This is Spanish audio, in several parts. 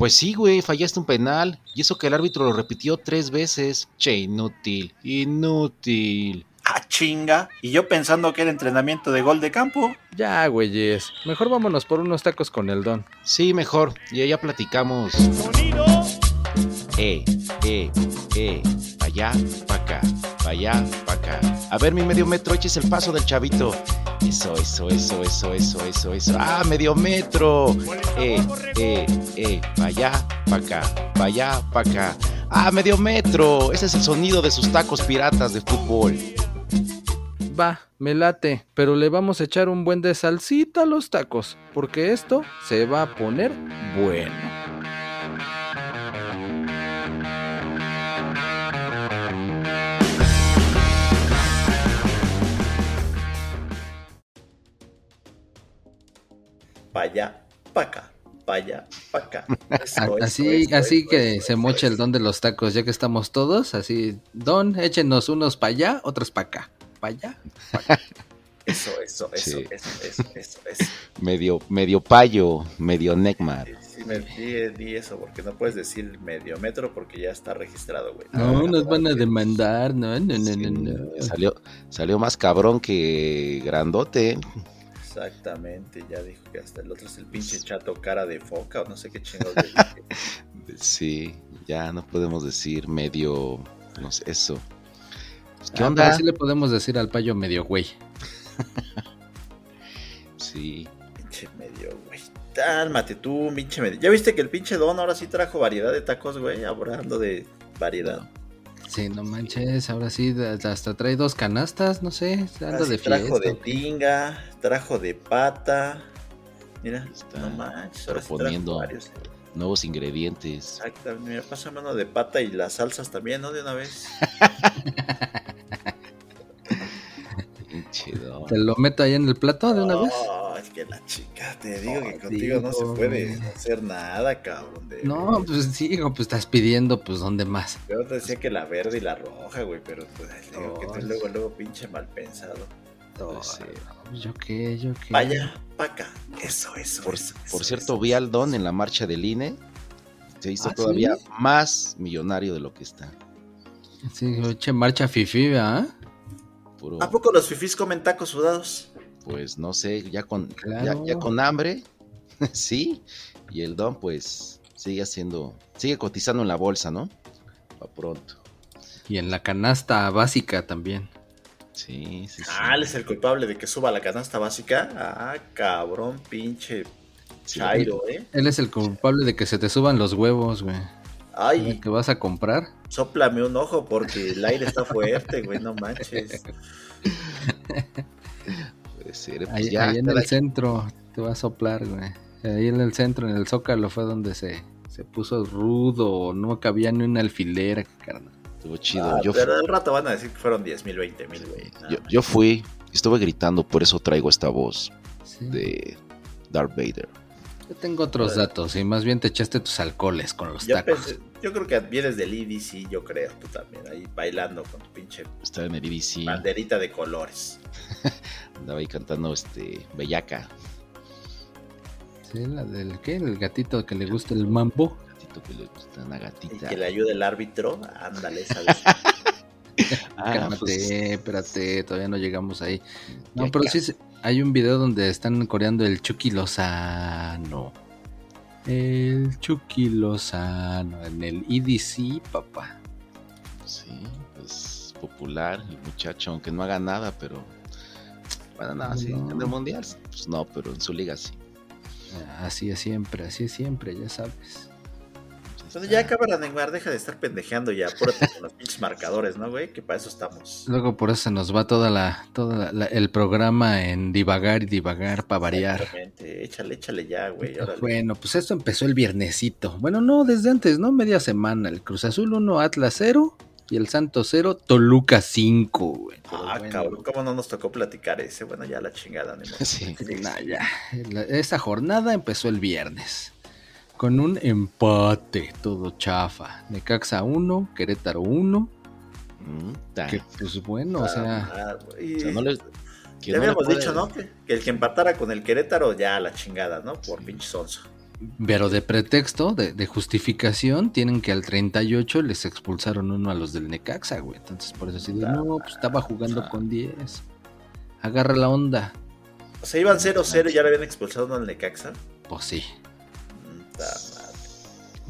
Pues sí, güey, fallaste un penal. Y eso que el árbitro lo repitió tres veces. Che, inútil, inútil. Ah, chinga. Y yo pensando que era entrenamiento de gol de campo. Ya, güeyes. Mejor vámonos por unos tacos con el don. Sí, mejor. Y allá platicamos. Eh, eh, eh. Pa' allá, pa' acá. Pa' allá, acá. A ver, mi medio metro, eches el paso del chavito. Eso, eso, eso, eso, eso, eso, eso. ¡Ah, medio metro! Eh, eh, eh. Pa' allá, pa' acá. Pa' allá, pa' acá. ¡Ah, medio metro! Ese es el sonido de sus tacos piratas de fútbol. Va, me late, pero le vamos a echar un buen de salsita a los tacos, porque esto se va a poner bueno. Pa' allá, pa' acá. Pa' allá, pa' acá. Eso, eso, Así, eso, así eso, que eso, se eso, moche el eso. don de los tacos, ya que estamos todos, así, don, échenos unos para allá, otros para acá. ¿Para allá? Eso, eso, eso, Sí. eso, eso, eso, eso. Medio, medio payo, medio necmar. Sí, me di, di eso, porque no puedes decir medio metro porque ya está registrado, güey. No, nos van a demandar, no, no, no, Sí, no, no. Salió, salió más cabrón que grandote. Exactamente, ya dijo que hasta el otro es el pinche chato cara de foca o no sé qué chingados le dije. Sí, ya no podemos decir medio, no sé, eso. Pues, ¿Qué Ah, onda? pero sí le podemos decir al payo medio güey. Sí, Pinche medio, güey. Cálmate tú, pinche medio. ¿Ya viste que el pinche Don ahora sí trajo variedad de tacos, güey? Hablando de variedad. Sí, no manches, ahora sí, hasta trae dos canastas, no sé, anda de trajo fiesta. de tinga, trajo de pata. Mira, Está no manches, ahora sí proponiendo. trajo varios. nuevos ingredientes. Exactamente, mira, pasa mano de pata y las salsas también, ¿no? De una vez. Don. Te lo meto ahí en el plato de una vez. Oh, es que la chica, te digo que contigo no se digo, puede hacer nada, cabrón. de No, pues sí, hijo, pues estás pidiendo, pues ¿dónde más? Yo te decía que la verde y la roja, güey, pero pues digo que tú luego, luego pinche mal pensado. No, sí. no, ¿Yo qué? ¿Yo qué? Vaya, pa' acá. Eso, eso. Por, eso, por eso, cierto, eso. vi al don en la marcha del INE. Se hizo ¿Ah, todavía sí? más millonario de lo que está. Sí, oye, marcha fifi, ¿verdad? Puro, ¿A poco los fifís comen tacos sudados? Pues no sé, ya con, ya, Claro. ya con hambre, sí. Y el don, pues, sigue haciendo, sigue cotizando en la bolsa, ¿no? Pa' pronto. Y en la canasta básica también. Sí, sí, sí. Ah, él es el culpable de que suba la canasta básica. Ah, cabrón, pinche Sí. chairo, ¿eh? Él es el culpable de que se te suban los huevos, güey. Ay, ¿Que vas a comprar? Sóplame un ojo porque el aire está fuerte, güey, no manches. Puede ser, pues Ahí, ya, ahí en el centro te va a soplar, güey. Ahí en el centro, en el Zócalo, fue donde se, se puso rudo. No cabía ni una alfilera, carnal. Estuvo chido. Ah, yo, pero al rato van a decir que fueron 10 mil, 20 mil, güey. yo, yo fui, estuve gritando, por eso traigo esta voz Sí. de Darth Vader. Yo tengo otros datos y más bien te echaste tus alcoholes con los Yo, tacos. pensé- yo creo que vienes del IDC, yo creo, tú también, ahí bailando con tu pinche Estaba en el IBC, banderita de colores. andaba ahí cantando este Bellaca. Sí, la del ¿qué? El gatito que le gusta el mambo. Gatito que le gusta una Y gatita. que le ayude el árbitro, ándale, ¿sabes? Ah, Cálmate, pues, espérate, todavía no llegamos ahí. No, pero sí, hay un video donde están coreando el Chucky Lozano. El Chucky Lozano en el EDC, papá. Sí, pues popular el muchacho, aunque no haga nada, pero bueno, nada, sí, No. en el mundial, pues no, pero en su liga sí. Así es siempre, así es siempre, ya sabes. Entonces ya cámara Neymar, deja de estar pendejeando ya, apúrate con los pinches marcadores, ¿no, güey? Que para eso estamos. Luego por eso se nos va toda la, toda la- el programa en divagar y divagar para variar. Exactamente, Échale, échale ya, güey. órale. Bueno, pues esto empezó el viernesito. Bueno, no, desde antes, ¿no? Media semana. El Cruz Azul 1, Atlas 0 y el Santos 0, Toluca 5, güey. Ah, bueno, cabrón, ¿cómo no nos tocó platicar ese? Bueno, ya la chingada, ni modo. Sí. nah, ya. La- Esta jornada empezó el viernes. Con un empate, todo chafa. Necaxa 1, Querétaro 1. Mm. Que pues bueno, o sea, Ah. O sea, no le- que ya no habíamos puede- dicho, ¿no? Que, que el que empatara con el Querétaro, ya la chingada, ¿no? Por pinche sonso. pero de pretexto, de, de justificación, tienen que al 38 les expulsaron uno a los del Necaxa, güey. Entonces por eso así de, no, pues estaba jugando con 10. Agarra la onda. O sea, iban 0-0 y ya le habían expulsado uno al Necaxa. Pues sí.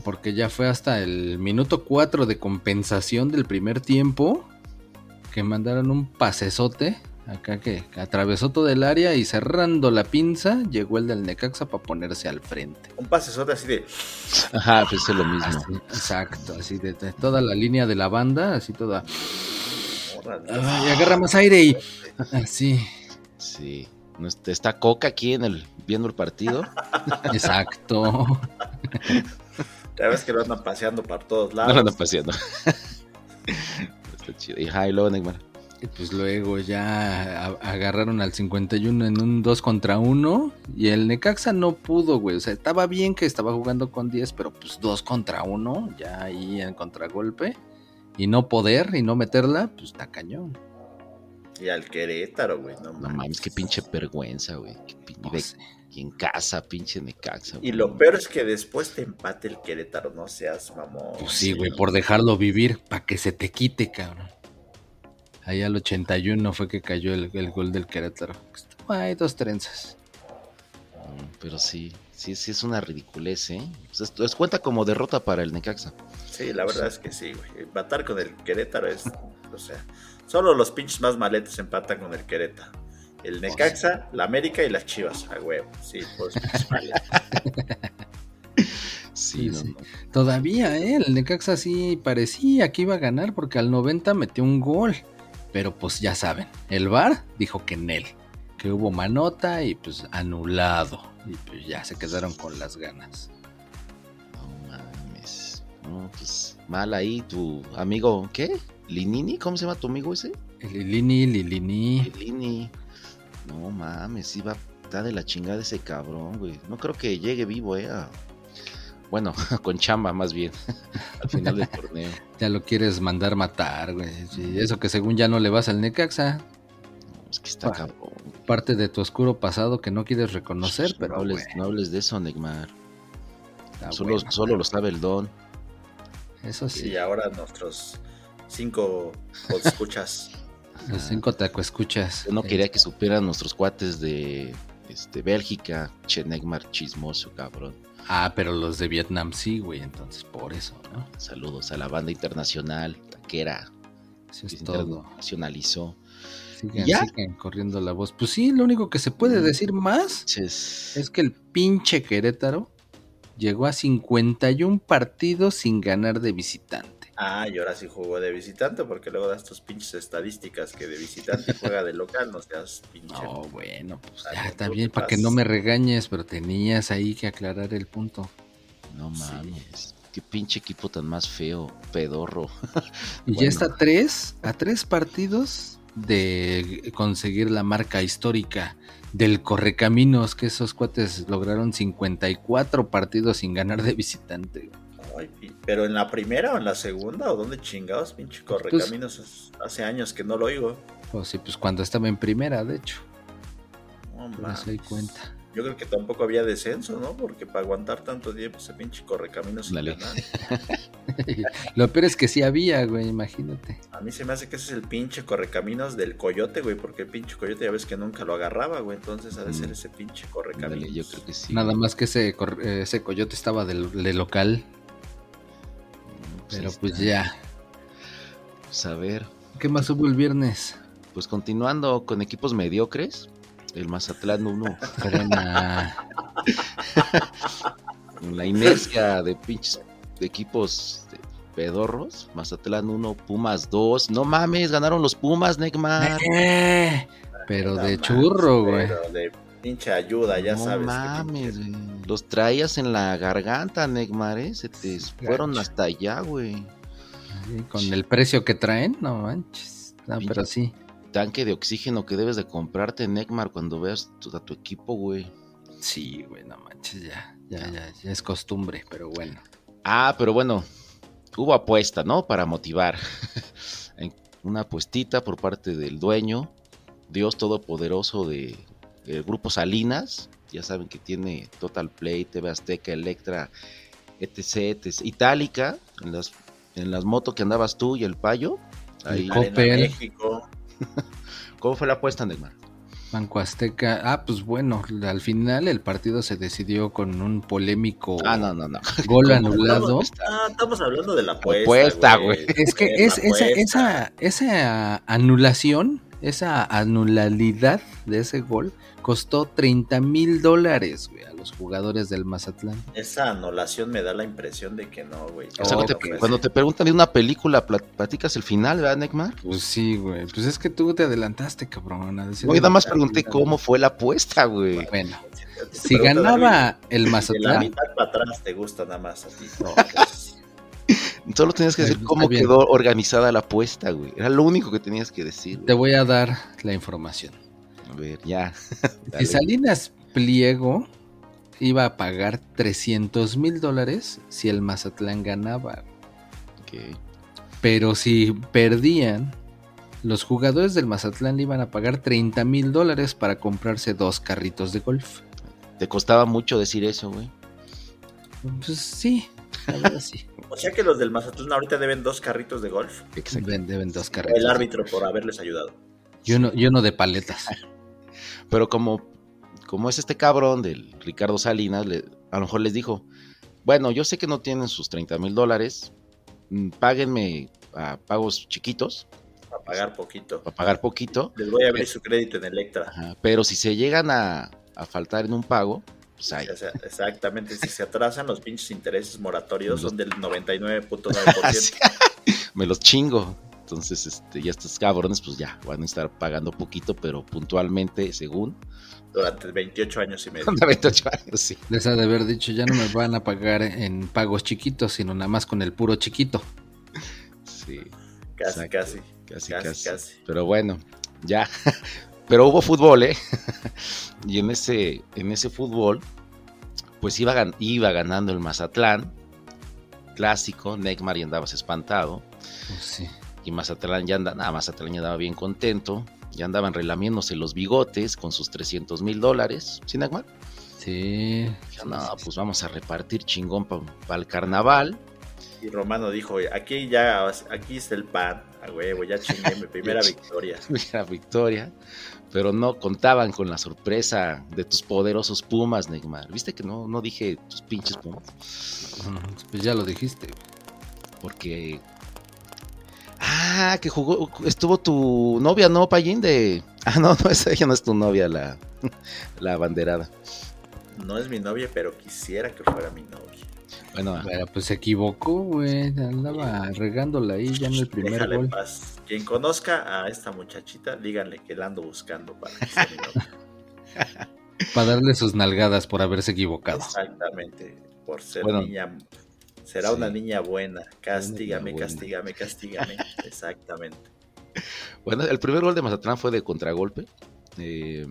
Porque ya fue hasta el minuto 4 de compensación del primer tiempo que mandaron un pasesote acá que, que atravesó todo el área y cerrando la pinza llegó el del Necaxa para ponerse al frente. Un pasesote así de. Ajá, pues es lo mismo. Así, exacto, así de, de toda la línea de la banda, así toda. agarra más aire y así, Sí. No está- Coca aquí en el viendo el partido. exacto. Ya ves que lo andan paseando por todos No lados. lo andan paseando. está chido. Y, y luego Neymar. Y pues luego ya agarraron al 51 en un 2 contra 1 y el Necaxa no pudo, güey. O sea, estaba bien que estaba jugando con 10, pero pues 2 contra 1, ya ahí en contragolpe. Y no poder y no meterla, pues está cañón. Y al Querétaro, güey, no No mames. mames, qué pinche vergüenza, güey. Y en casa, pinche Necaxa. Y lo peor es que después te empate el Querétaro, no seas mamón. Pues sí, güey, por dejarlo vivir, para que se te quite, cabrón. Ahí al 81 fue que cayó el, el gol del Querétaro. Hay dos trenzas. Mm, Pero sí, sí, sí es una ridiculez, ¿eh? Pues esto es cuenta como derrota para el Necaxa. Sí, la verdad es que sí, güey. Empatar con el Querétaro es. O sea, solo los pinches más maletes empatan con el Querétaro. El Necaxa, la América y las Chivas, a huevo. Sí, pues. Sí, Sí, no, sí. no. Todavía, ¿eh? El Necaxa sí parecía que iba a ganar porque al 90 metió un gol. Pero pues ya saben, el VAR dijo que en él, que hubo manota y pues anulado. Y pues ya se quedaron con las ganas. No mames. No, pues mal ahí tu amigo, ¿qué? ¿Linini? ¿Cómo se llama tu amigo ese? Lilini, Lilini. Lini. No mames, iba está de la chingada ese cabrón, güey. No creo que llegue vivo, eh. a- Bueno, con chamba más bien. Al final del torneo. Ya lo quieres mandar matar, güey. Sí, eso que según ya no le vas al Necaxa. No, es que está Ah, cabrón. Parte de tu oscuro pasado que no quieres reconocer, pero no, hables, no hables de eso, Neymar. Solo, bueno. solo lo sabe el don. Eso sí. Y ahora nuestros cinco escuchas. Los cinco taco escuchas. Yo no quería que supieran nuestros cuates de este, Bélgica. Che, Neymar chismoso, cabrón. Ah, pero los de Vietnam sí, güey. Entonces por eso, ¿no? Saludos a la banda internacional, taquera, Eso es se todo. internacionalizó. Sigan, ¿Ya? sigan corriendo la voz. Pues sí, lo único que se puede decir más Ches- es que el pinche Querétaro llegó a 51 partidos sin ganar de visitante. Ah, y ahora sí jugó de visitante, porque luego das tus pinches estadísticas que de visitante juega de local, no seas pinche. No, bueno, pues ya te para que no me regañes, pero tenías ahí que aclarar el punto. No Sí. mames. Qué pinche equipo tan más feo, pedorro. Y ya está a tres, a tres partidos de conseguir la marca histórica del Correcaminos, que esos cuates lograron 54 partidos sin ganar de visitante. Ay, pero en la primera o en la segunda, o dónde chingados, pinche correcaminos. es- hace años que no lo oigo. O sí, pues cuando estaba en primera, de hecho. No mames. cuenta. Yo creo que tampoco había descenso, ¿no? Porque para aguantar tanto tiempo ese pinche correcaminos sin Dale. ganar. Lo peor es que sí había, güey, imagínate. A mí se me hace que ese es el pinche correcaminos del coyote, güey, porque el pinche coyote ya ves que nunca lo agarraba, güey. Entonces ha de ser Mm. ese pinche correcaminos. yo creo que sí. Nada más que ese, eh, ese coyote estaba del- de, local, pero pues ya. Pues a ver, ¿Qué más hubo el viernes? pues continuando con equipos mediocres. El Mazatlán 1. Buena. en la inercia de pinches de equipos de pedorros, Mazatlán 1, Pumas 2. No mames, ganaron los Pumas, Neymar. Eh, pero No de churro, güey. Pero de pinche ayuda, ya no sabes. que mames, pinche- güey. Los traías en la garganta, Neymar, ¿eh? Se te fueron hasta allá, güey. Sí, Con el precio que traen, no manches. No, Pinche- pero sí. Tanque de oxígeno que debes de comprarte, Neymar, cuando veas tu- a tu equipo, güey. Sí, güey, no manches, ya, ya, ya, ya es costumbre, pero bueno. Ah, pero bueno, hubo apuesta, ¿no? Para motivar. Una apuestita por parte del dueño, Dios Todopoderoso de, del Grupo Salinas. Ya saben que tiene Total Play, TV Azteca, Electra, etc, etc. Itálica, en las, en las motos que andabas tú y el payo. Ahí. El Coppel. México. ¿Cómo fue la apuesta, Neymar? Banco Azteca. Ah, pues bueno, al final el partido se decidió con un polémico Ah, no, no, no. gol anulado. Ah, estamos hablando de la apuesta. Apuesta, güey. Es que es, esa, esa anulación, esa anulalidad de ese gol costó 30 mil dólares güey, a los jugadores del Mazatlán. Esa anulación me da la impresión de que no, güey. O sea, Oh, te- cuando te preguntan de una película, plat- platicas el final, ¿verdad, Neymar? Pues sí, güey. Pues es que tú te adelantaste, cabrón. a decir de nada más pregunté cómo fue la apuesta, güey. Bueno, si ganaba el David, De la Mazatlán, mitad para atrás te gusta nada más a ti. No, Solo tenías que decir Está cómo bien. quedó organizada la apuesta, güey. Era lo único que tenías que decir. güey. te voy a dar la información. A ver, ya. Si. Salinas Pliego iba a pagar 300 mil dólares si el Mazatlán ganaba. Ok. Pero si perdían, los jugadores del Mazatlán le iban a pagar 30 mil dólares para comprarse dos carritos de golf. Te costaba mucho decir eso, güey. Pues sí, O sea que los del Mazatlán ahorita deben dos carritos de golf. Exacto. Deben, deben dos carritos. el árbitro por haberles ayudado. Y uno, y uno de paletas. Pero como, como es este cabrón del Ricardo Salinas, le- a lo mejor les dijo, bueno, yo sé que no tienen sus 30 mil dólares, mm, páguenme a pagos chiquitos, Para pagar poquito. para pagar poquito, Les voy a abrir su crédito en Electra. ajá, pero si se llegan a, a faltar en un pago, pues ahí. O sea, exactamente, si se atrasan los pinches intereses moratorios Los- son del 99.9%. me los chingo. Entonces, este, ya estos cabrones, pues ya van a estar pagando poquito, pero puntualmente, según. durante 28 años y medio. Con 28 años, sí. Les ha de haber dicho, ya no me van a pagar en pagos chiquitos, sino nada más con el puro chiquito. Sí, casi. casi, Casi, casi. casi. Pero bueno, ya. Pero hubo fútbol, ¿eh? y en ese, en ese fútbol, pues iba, gan- iba ganando el Mazatlán. Clásico, Neymar y andabas espantado. Pues sí. Y Mazatlán ya andaba, nada, Mazatlán ya andaba bien contento. Ya andaban relamiéndose los bigotes con sus 300 mil dólares. ¿Sí, Neymar? Sí. Dijo, no, pues vamos a repartir chingón para el carnaval. Y Romano dijo, aquí ya, aquí está el pan, a huevo, ya chingué mi primera victoria. la victoria, pero no contaban con la sorpresa de tus poderosos Pumas, Neymar. ¿Viste que no, no dije tus pinches Pumas? Pues ya lo dijiste. Porque... Ah, que jugó, estuvo tu novia, ¿no, Payín? De... Ah, no, no, esa ella no es tu novia, la, la banderada. No es mi novia, pero quisiera que fuera mi novia. Bueno, Pero pues se equivocó, güey. Andaba regándola ahí ya en el primer Déjale gol. paz. Quien conozca a esta muchachita, díganle que la ando buscando para que novia. Para darle sus nalgadas por haberse equivocado. Exactamente, por ser Bueno. niña. Será Sí. una niña buena. Castígame, buena. castígame, castígame. Exactamente. Bueno, el primer gol de Mazatlán fue de contragolpe. Eh,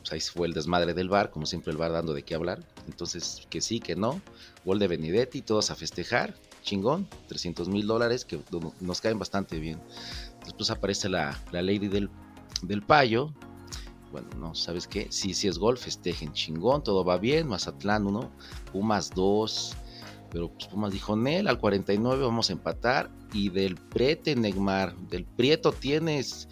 pues ahí fue el desmadre del bar, como siempre el bar dando de qué hablar. Entonces, que sí, que no. Gol de Benedetti, todos a festejar. Chingón, 300 mil dólares que no- nos caen bastante bien. Después aparece la, la lady del, del payo. Bueno, no, ¿sabes qué? Sí, sí es gol, festejen chingón, todo va bien. Mazatlán 1, Pumas 2. Pero pues, Pumas dijo, Nel, al 49 vamos a empatar. Y del Prete, Neymar, del Prieto tienes.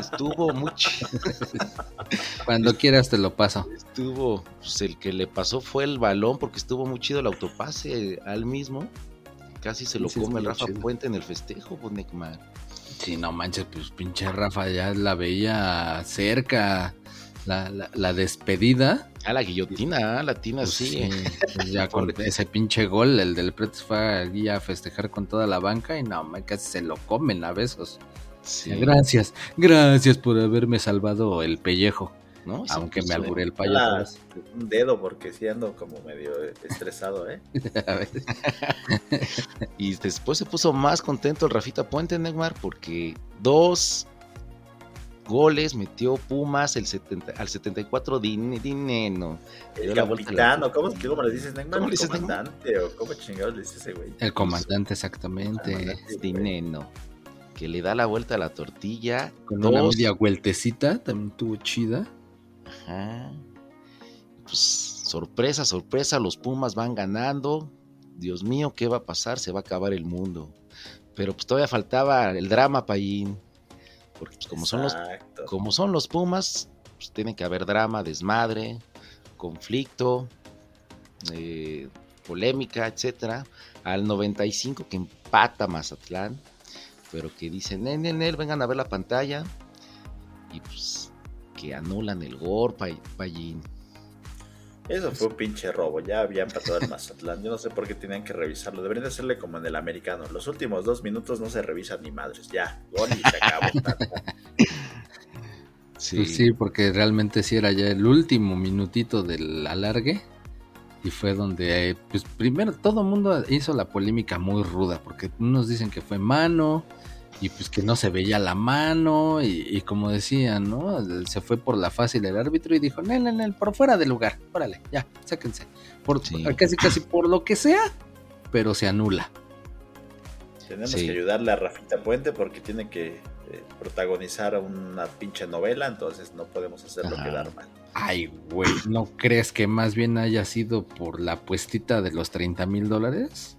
Estuvo mucho. Cuando quieras te lo paso. Estuvo. Pues el que le pasó fue el balón porque estuvo muy chido el autopase al mismo. Casi se lo Sí, come el Rafa chido. Puente en el festejo, pues Neymar. Sí, no manches, pues pinche Rafa ya la veía cerca. La, la- la despedida. A la guillotina, la tina, Pues sí. pues ya con ese pinche gol, el del Pretis fue allí a festejar con toda la banca y no, casi se lo comen a besos. Sí, Gracias, gracias por haberme salvado el pellejo. ¿no? Aunque me alburé el La- payaso. un dedo porque sí ando como medio estresado, ¿eh? Y después se puso más contento el Rafita Puente, Neymar, porque dos goles metió Pumas el 70, al 74 din, dinero. El la la- capitán, o cómo, cómo le dices, Neymar? ¿Cómo ¿El le dices, comandante? ¿O cómo chingados le dices ese güey? El comandante, exactamente. Dinero. Que le da la vuelta a la tortilla. Con dos, una media vueltecita, también tuvo chida. Ajá. Pues sorpresa, sorpresa, los Pumas van ganando. Dios mío, ¿qué va a pasar? Se va a acabar el mundo. Pero pues todavía faltaba el drama, Payín. Porque pues, como son los como son los Pumas, pues tiene que haber drama, desmadre, conflicto, eh, polémica, etcétera. Al 95 que empata Mazatlán, pero que dicen, en, en él, vengan a ver la pantalla. Y pues que anulan el gol, Payín. Eso fue un pinche robo. Ya había empatado el Mazatlán. Yo no sé por qué tenían que revisarlo. Deberían de hacerle como en el americano. Los últimos dos minutos no se revisan ni madres. Ya, gol y se acabó. Sí, Pues sí, porque realmente sí era ya el último minutito del alargue. Y fue donde, eh, pues primero todo el mundo hizo la polémica muy ruda, porque unos dicen que fue mano, y pues que no se veía la mano, y, y como decían, ¿no? Se fue por la fácil el árbitro y dijo, no, no, por fuera del lugar, órale, ya, sáquense. Por, Sí. Casi, casi por lo que sea, pero se anula. Tenemos Sí. que ayudarle a Rafita Puente porque tiene que eh, protagonizar una pinche novela. Entonces no podemos hacerlo Ajá. quedar mal. Ay, güey, ¿no crees que más bien haya sido por la puestita de los 30 mil dólares?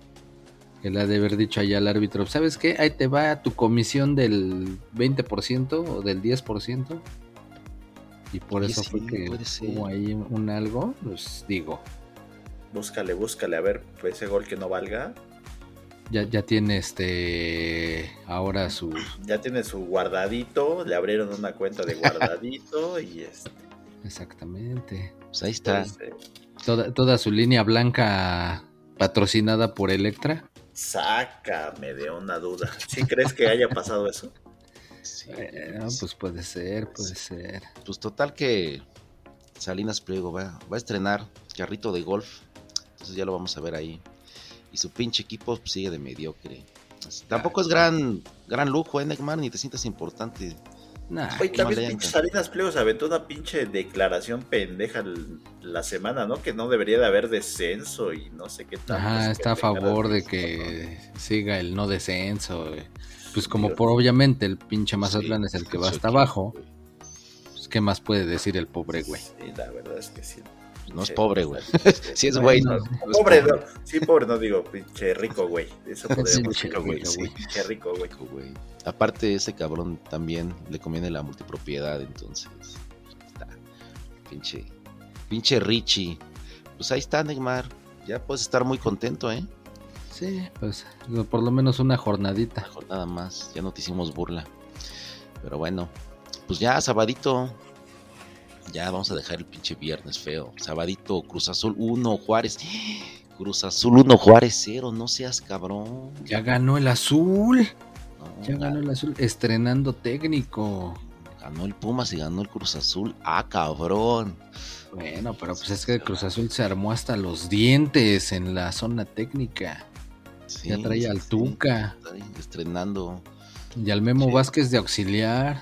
Que le ha de haber dicho allá al árbitro, ¿sabes qué? Ahí te va tu comisión del 20% o del 10%. Y por Oye, eso sí, fue que hubo ahí un algo, pues digo, Búscale, búscale. A ver, pues, ese gol que no valga. Ya, ya tiene este ahora su... Ya tiene su guardadito. Le abrieron una cuenta de guardadito. y este. Exactamente. pues ahí está. Toda, toda su línea blanca patrocinada por Electra. sácame de una duda. ¿Sí crees que haya pasado eso? Sí, Eh, pues, pues puede ser, puede ser. pues total que Salinas Pliego va, va a estrenar carrito de golf. Entonces ya lo vamos a ver ahí. Y su pinche equipo sigue de mediocre. Así- Tampoco es gran, gran lujo, ¿eh, Neymar? Ni te sientas importante. Nah, Oye, también pinche. Salinas Pliego se aventó una pinche declaración pendeja la semana, ¿no? Que no debería de haber descenso y no sé qué tal. Ajá, está a favor de que siga el no descenso. güey. Pues como Dios. por obviamente el pinche Mazatlán es el que va hasta equipo, abajo, güey. pues ¿qué más puede decir el pobre güey? Sí, la verdad es que sí. No es pobre, güey. Sí es güey, no, no, no es Pobre, no. Sí, pobre, no digo, pinche rico, güey. Eso Sí, güey, rico, sí. güey. Pinche rico, güey. Aparte, ese cabrón también le conviene la multipropiedad, entonces. Está. Pinche. Pinche Richie. Pues ahí está, Neymar. Ya puedes estar muy contento, ¿eh? Sí, pues por lo menos una jornadita. Mejor nada más. Ya no te hicimos burla. Pero bueno. Pues ya, sabadito. Ya vamos a dejar el pinche viernes feo. Sabadito, Cruz Azul 1, Juárez. Cruz Azul 1, Juárez 0. No seas cabrón. Ya ganó el azul, No, ya ganó el azul, estrenando técnico. Ganó el Pumas y ganó el Cruz Azul. Ah, cabrón. Bueno, pero pues es que el Cruz Azul se armó hasta los dientes en la zona técnica. Sí, Ya trae sí, al sí. Tuca Estrenando. y al Memo Sí. Vázquez de auxiliar.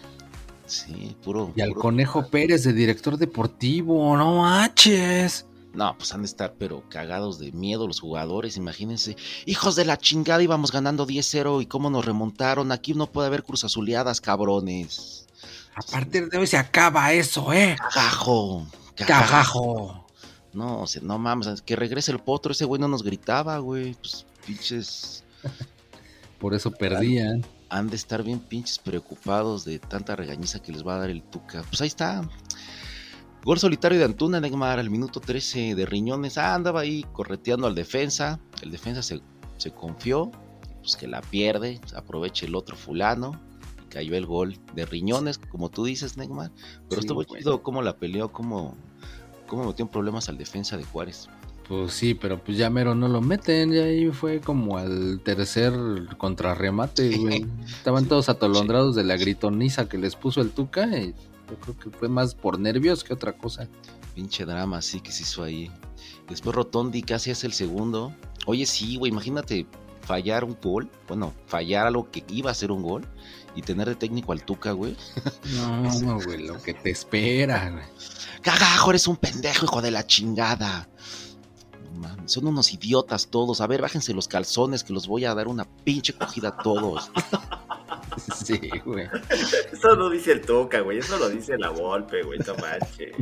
Sí, puro. Y al puro- Conejo Pérez de director deportivo, no manches. No, pues han de estar, pero cagados de miedo los jugadores. Imagínense, hijos de la chingada, íbamos ganando 10-0 y cómo nos remontaron. Aquí no puede haber cruz azuleadas, cabrones. A partir de hoy se acaba eso, ¿eh? Cagajo. Cagajo. No, o sea, no mames, que regrese el potro. Ese güey no nos gritaba, güey. Pues pinches. Por eso perdían. Han de estar bien pinches preocupados de tanta regañiza que les va a dar el Tuca. Pues ahí está. Gol solitario de Antuna, Neymar, al minuto 13 de Riñones. Ah, andaba ahí correteando al defensa. El defensa se, se confió. Pues que la pierde. Aprovecha el otro fulano. Y cayó el gol de Riñones, como tú dices, Neymar. Pero Sí, estuvo güey. chido cómo la peleó, cómo cómo metió en problemas al defensa de Juárez. Pues sí, pero pues ya mero no lo meten, y ahí fue como al tercer contrarremate, güey. Estaban todos atolondrados de la gritoniza que les puso el Tuca y yo creo que fue más por nervios que otra cosa. Pinche drama, sí, que se hizo ahí. Después Rotondi casi es el segundo. Oye, sí, güey, imagínate fallar un gol. Bueno, fallar algo que iba a ser un gol y tener de técnico al Tuca, güey. No, no, güey, lo que te espera, güey. Cagajo, eres un pendejo, hijo de la chingada. Mames, Son unos idiotas todos. A ver, bájense los calzones que los voy a dar una pinche cogida a todos. Sí, güey. Eso no dice el Tuca, güey. Eso lo dice la Volpe, güey. No manches.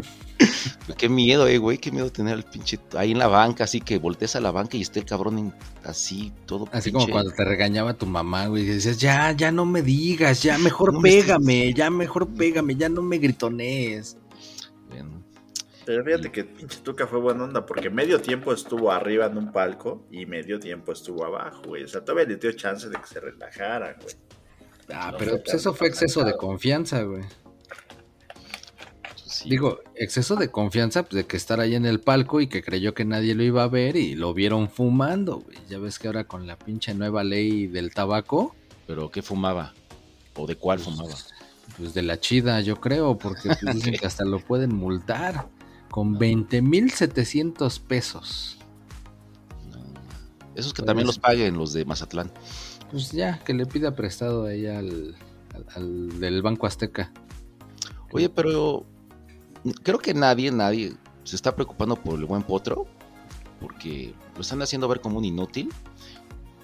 Qué miedo, eh, güey. Qué miedo tener al pinche ahí en la banca, así que voltees a la banca y esté el cabrón en- así, todo Así pinche- como cuando te regañaba tu mamá, güey, y decías, ya, ya no me digas, ya mejor No me estés- pégame, ya mejor pégame, ya no me gritonees. Bueno, Pero fíjate que pinche Tuca fue buena onda porque medio tiempo estuvo arriba en un palco y medio tiempo estuvo abajo, güey. O sea, todavía le dio chance de que se relajaran, güey. Ah, No pero pues eso fue exceso de confianza, güey. pues sí. Digo, exceso de confianza, pues de que estar ahí en el palco y que creyó que nadie lo iba a ver y lo vieron fumando, güey. Ya ves que ahora con la pinche nueva ley del tabaco, pero ¿qué fumaba? ¿O de cuál fumaba? pues de la chida, yo creo, porque pues, dicen que hasta lo pueden multar con 20.700 pesos. Esos que Pues también los paguen los de Mazatlán. Pues ya, que le pida prestado ahí al, al- al del Banco Azteca. Oye, pero creo que nadie, nadie se está preocupando por el buen potro, porque lo están haciendo ver como un inútil.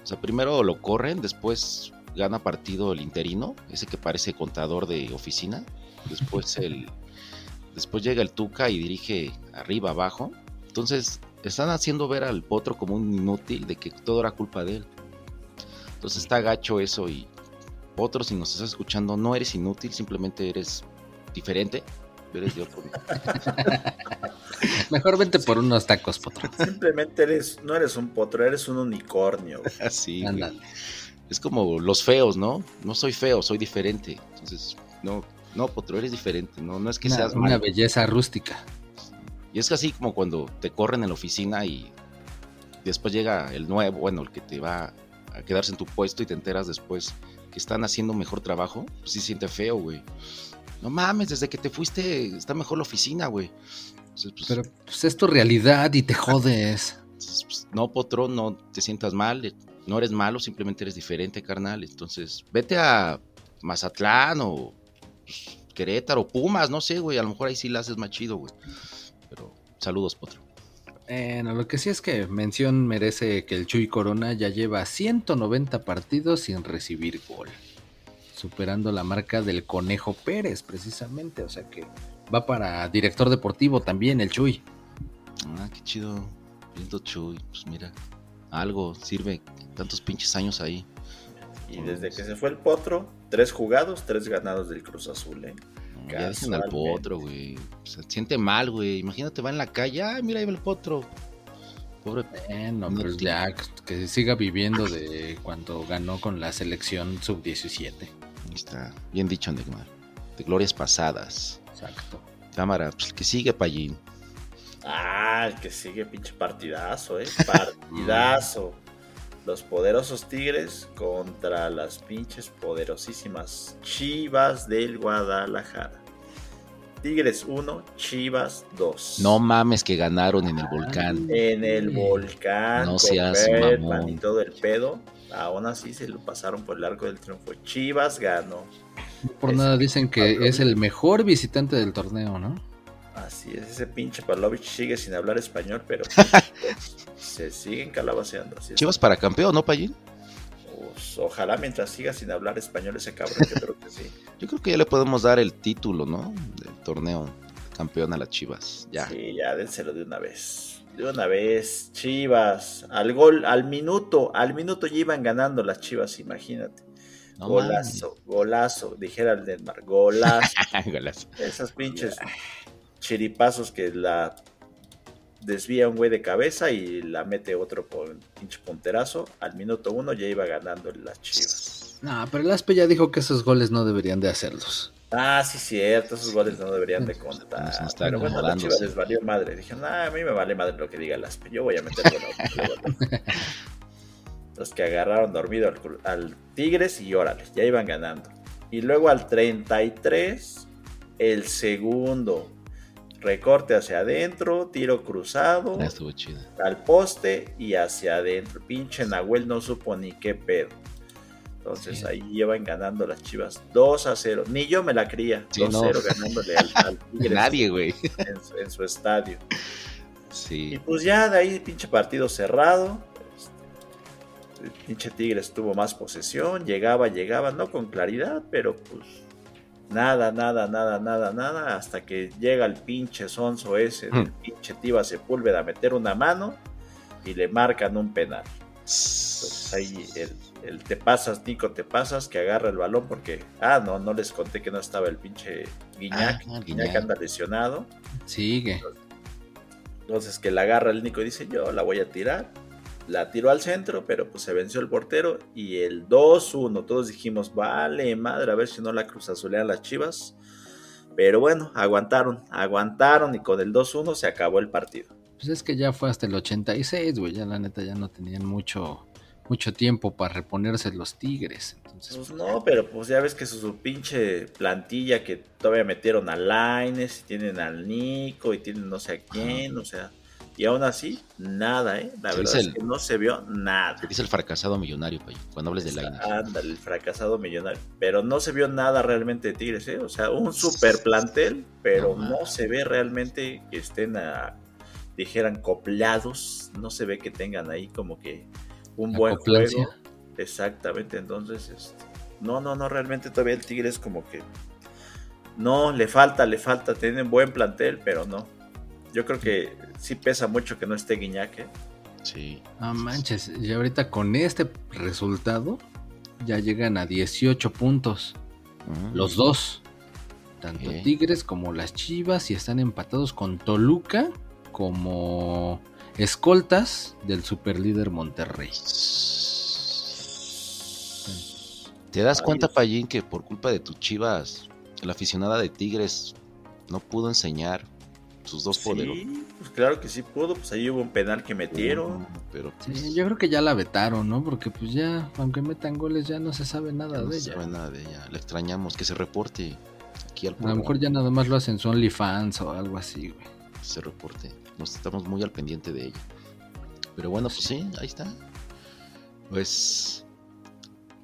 O sea, primero lo corren, después gana partido el interino, ese que parece contador de oficina. Después el, después llega el Tuca y dirige arriba, abajo. Entonces, están haciendo ver al potro como un inútil de que todo era culpa de él. Entonces está gacho eso y potro, si nos estás escuchando, no eres inútil, simplemente eres diferente. Eres de otro. Mejor vente por unos tacos, potro. Simplemente eres, no eres un potro, eres un unicornio. Así. Es como los feos, ¿no? No soy feo, soy diferente. Entonces, no, no, potro, eres diferente. No, no es que Una, seas una belleza rústica. Y es así como cuando te corren en la oficina y después llega el nuevo, bueno, el que te va a quedarse en tu puesto y te enteras después que están haciendo mejor trabajo, pues sí siente feo, güey. No mames, desde que te fuiste está mejor la oficina, güey. Entonces, pues, Pero pues es tu realidad y te jodes. Pues, no, Potro, no te sientas mal, eh, no eres malo, simplemente eres diferente, carnal. Entonces, vete a Mazatlán o pues, Querétaro, Pumas, no sé, güey, a lo mejor ahí sí la haces más chido, güey. Pero saludos, Potro. Bueno, lo que sí es que mención merece que el Chuy Corona ya lleva 190 partidos sin recibir gol. Superando la marca del Conejo Pérez, precisamente. O sea que va para director deportivo también el Chuy. Ah, qué chido. Lindo Chuy, pues mira, algo sirve tantos pinches años ahí. Y desde que se fue el potro, tres jugados, tres ganados del Cruz Azul, ¿eh? No, ya dejen al. Potro, güey. Se siente mal, güey. Imagínate, va en la calle, ay, mira ahí va el Potro. Pobre Bueno, No pues tiene- ya que siga viviendo de cuando ganó con la selección sub-17. Ahí está, bien dicho, Neymar. De glorias pasadas. Exacto. Cámara, pues que sigue, Pallín. Ah, el que sigue pinche partidazo, ¿eh? Partidazo. Los poderosos Tigres contra las pinches poderosísimas Chivas del Guadalajara. Tigres 1, Chivas 2. No mames que ganaron en el volcán. En el volcán, No seas mamón. y todo el pedo. Aún así se lo pasaron por el arco del triunfo. Chivas ganó. Por Es- nada dicen que Pablo. es el mejor visitante del torneo, ¿no? Así es, ese pinche Pavlovich sigue sin hablar español, pero se siguen calabaceando. Así es. Chivas para campeón, ¿no, Pallín? Pues, ojalá mientras siga sin hablar español ese cabrón, yo creo que sí. Yo creo que ya le podemos dar el título, ¿no? Del torneo campeón a las Chivas. Ya. Sí, ya dénselo de una vez. De una vez, Chivas, al gol, al minuto, al minuto ya iban ganando las Chivas, imagínate. No golazo, golazo, dijera el Denmark, golazo. Golazo. Esas pinches chiripazos que la desvía un güey de cabeza y la mete otro por pinche punterazo. Al minuto uno ya iba ganando las chivas. No, pero el Aspe ya dijo que esos goles no deberían de hacerlos. Ah, sí, cierto, esos goles no deberían de contar. Pero bueno, las chivas les valió madre. Dijeron, ah, a mí me vale madre lo que diga las yo voy a meter gol. Los que agarraron dormido al Tigres y órale, ya iban ganando. Y luego al 33, el segundo. Recorte hacia adentro, tiro cruzado, Ah, Estuvo chido. al poste y hacia adentro. Pinche Nahuel no supo ni qué pedo. Entonces Sí. ahí llevan ganando las chivas 2 a 0. Ni yo me la creía. Sí, 2 a 0 no. ganándole al, al Tigres Nadie, güey. en, su- en su estadio. Y Sí. pues ya de ahí, pinche partido cerrado. Este, el pinche Tigres tuvo más posesión. Llegaba, llegaba, no con claridad, pero pues nada, nada, nada, nada, nada. Hasta que llega el pinche sonso ese del pinche Tiva Sepúlveda a meter una mano y le marcan un penal. Entonces ahí el, el te pasas, Nico, te pasas, que agarra el balón porque, ah, no, no les conté que no estaba el pinche Guiñac. Ah, el Guiñac anda lesionado. Sigue. Entonces que la agarra el Nico y dice, yo la voy a tirar. La tiró al centro, pero pues se venció el portero. Y el 2-1, todos dijimos, vale, madre, a ver si no la cruzazulean las chivas. Pero bueno, aguantaron, aguantaron y con el 2-1 se acabó el partido. Pues es que ya fue hasta el 86, güey. Ya la neta ya no tenían mucho, mucho tiempo para reponerse los Tigres. Entonces, Pues no, pero pues ya ves que su, su pinche plantilla que todavía metieron a Laines, y tienen al Nico y tienen no sé a quién, o sea, y aún así, nada, ¿eh? La verdad es que no se vio nada. Te dice el fracasado millonario, payo, cuando hables de Lainez. Ándale, el fracasado millonario. Pero no se vio nada realmente de Tigres, ¿eh? O sea, un super plantel, pero No, se ve realmente que estén, a, dijeran, coplados. No se ve que tengan ahí como que un buen Acoplancia. juego. Exactamente, entonces, este, no, no, no, realmente todavía el Tigres como que no, le falta, le falta, tienen buen plantel, pero no. Yo creo que sí pesa mucho que no esté Guiñac, ¿eh? Sí. no manches. Y ahorita con este resultado ya llegan a 18 puntos. Mm. Los dos. Tanto. Tigres como las Chivas y están empatados con Toluca como escoltas del superlíder Monterrey. ¿Te das Ay, cuenta, Payín, que por culpa de tus chivas, la aficionada de Tigres no pudo enseñar sus dos poderos? Sí, pues claro que sí pudo, pues ahí hubo un penal que metieron. Pero Sí, pues, yo creo que ya la vetaron, ¿no? Porque pues ya, aunque metan goles, ya no se sabe nada no de se ella. sabe nada de ella. La extrañamos, que se reporte aquí al A lo programa. mejor ya nada más lo hacen su OnlyFans o algo así, güey. se reporte. Nos estamos muy al pendiente de ella. Pero bueno, pues sí, ahí está. Pues.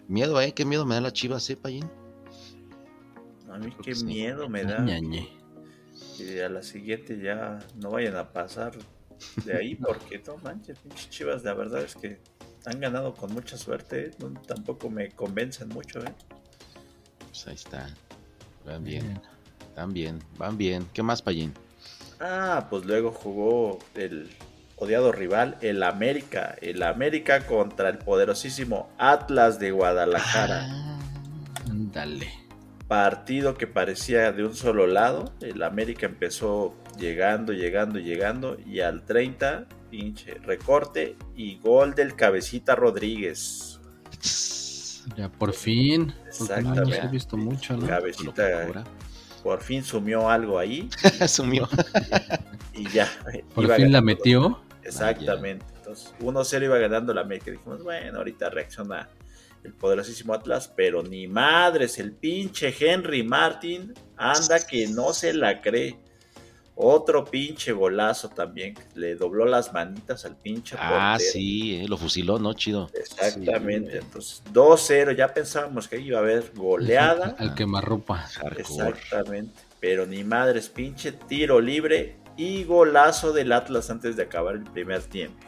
Miedo, ¿eh? Qué miedo me da la chiva, ¿eh, Payín? A mí qué sí. miedo me da Ñañe. Que a la siguiente ya no vayan a pasar de ahí, porque no manches, pinches chivas, la verdad es que han ganado con mucha suerte, ¿eh? No, tampoco me convencen mucho, ¿eh? Pues ahí está. Van bien, van bien, van bien. ¿Qué más, Payín? Ah, pues luego jugó el odiado rival, el América, el América contra el poderosísimo Atlas de Guadalajara. Ah, Ándale. Partido que parecía de un solo lado. El América empezó llegando, llegando, llegando. Y al 30, pinche recorte y gol del cabecita Rodríguez. Ya por fin. No Exactamente. visto mucho, ¿no? Lo que Cabecita por fin sumió algo ahí Asumió. y ya. Por fin la metió. Exactamente. Entonces, 1-0 iba ganando la América. Dijimos, bueno, ahorita reacciona el poderosísimo Atlas, pero ni madres, el pinche Henry Martin anda que no se la cree. Otro pinche golazo también, le dobló las manitas al pinche Ah, portero. sí, eh, lo fusiló, ¿no? Chido. Exactamente. Sí. Entonces, 2-0, ya pensábamos que iba a haber goleada. Al quemarropa. Exactamente. Pero ni madres, pinche tiro libre y golazo del Atlas antes de acabar el primer tiempo.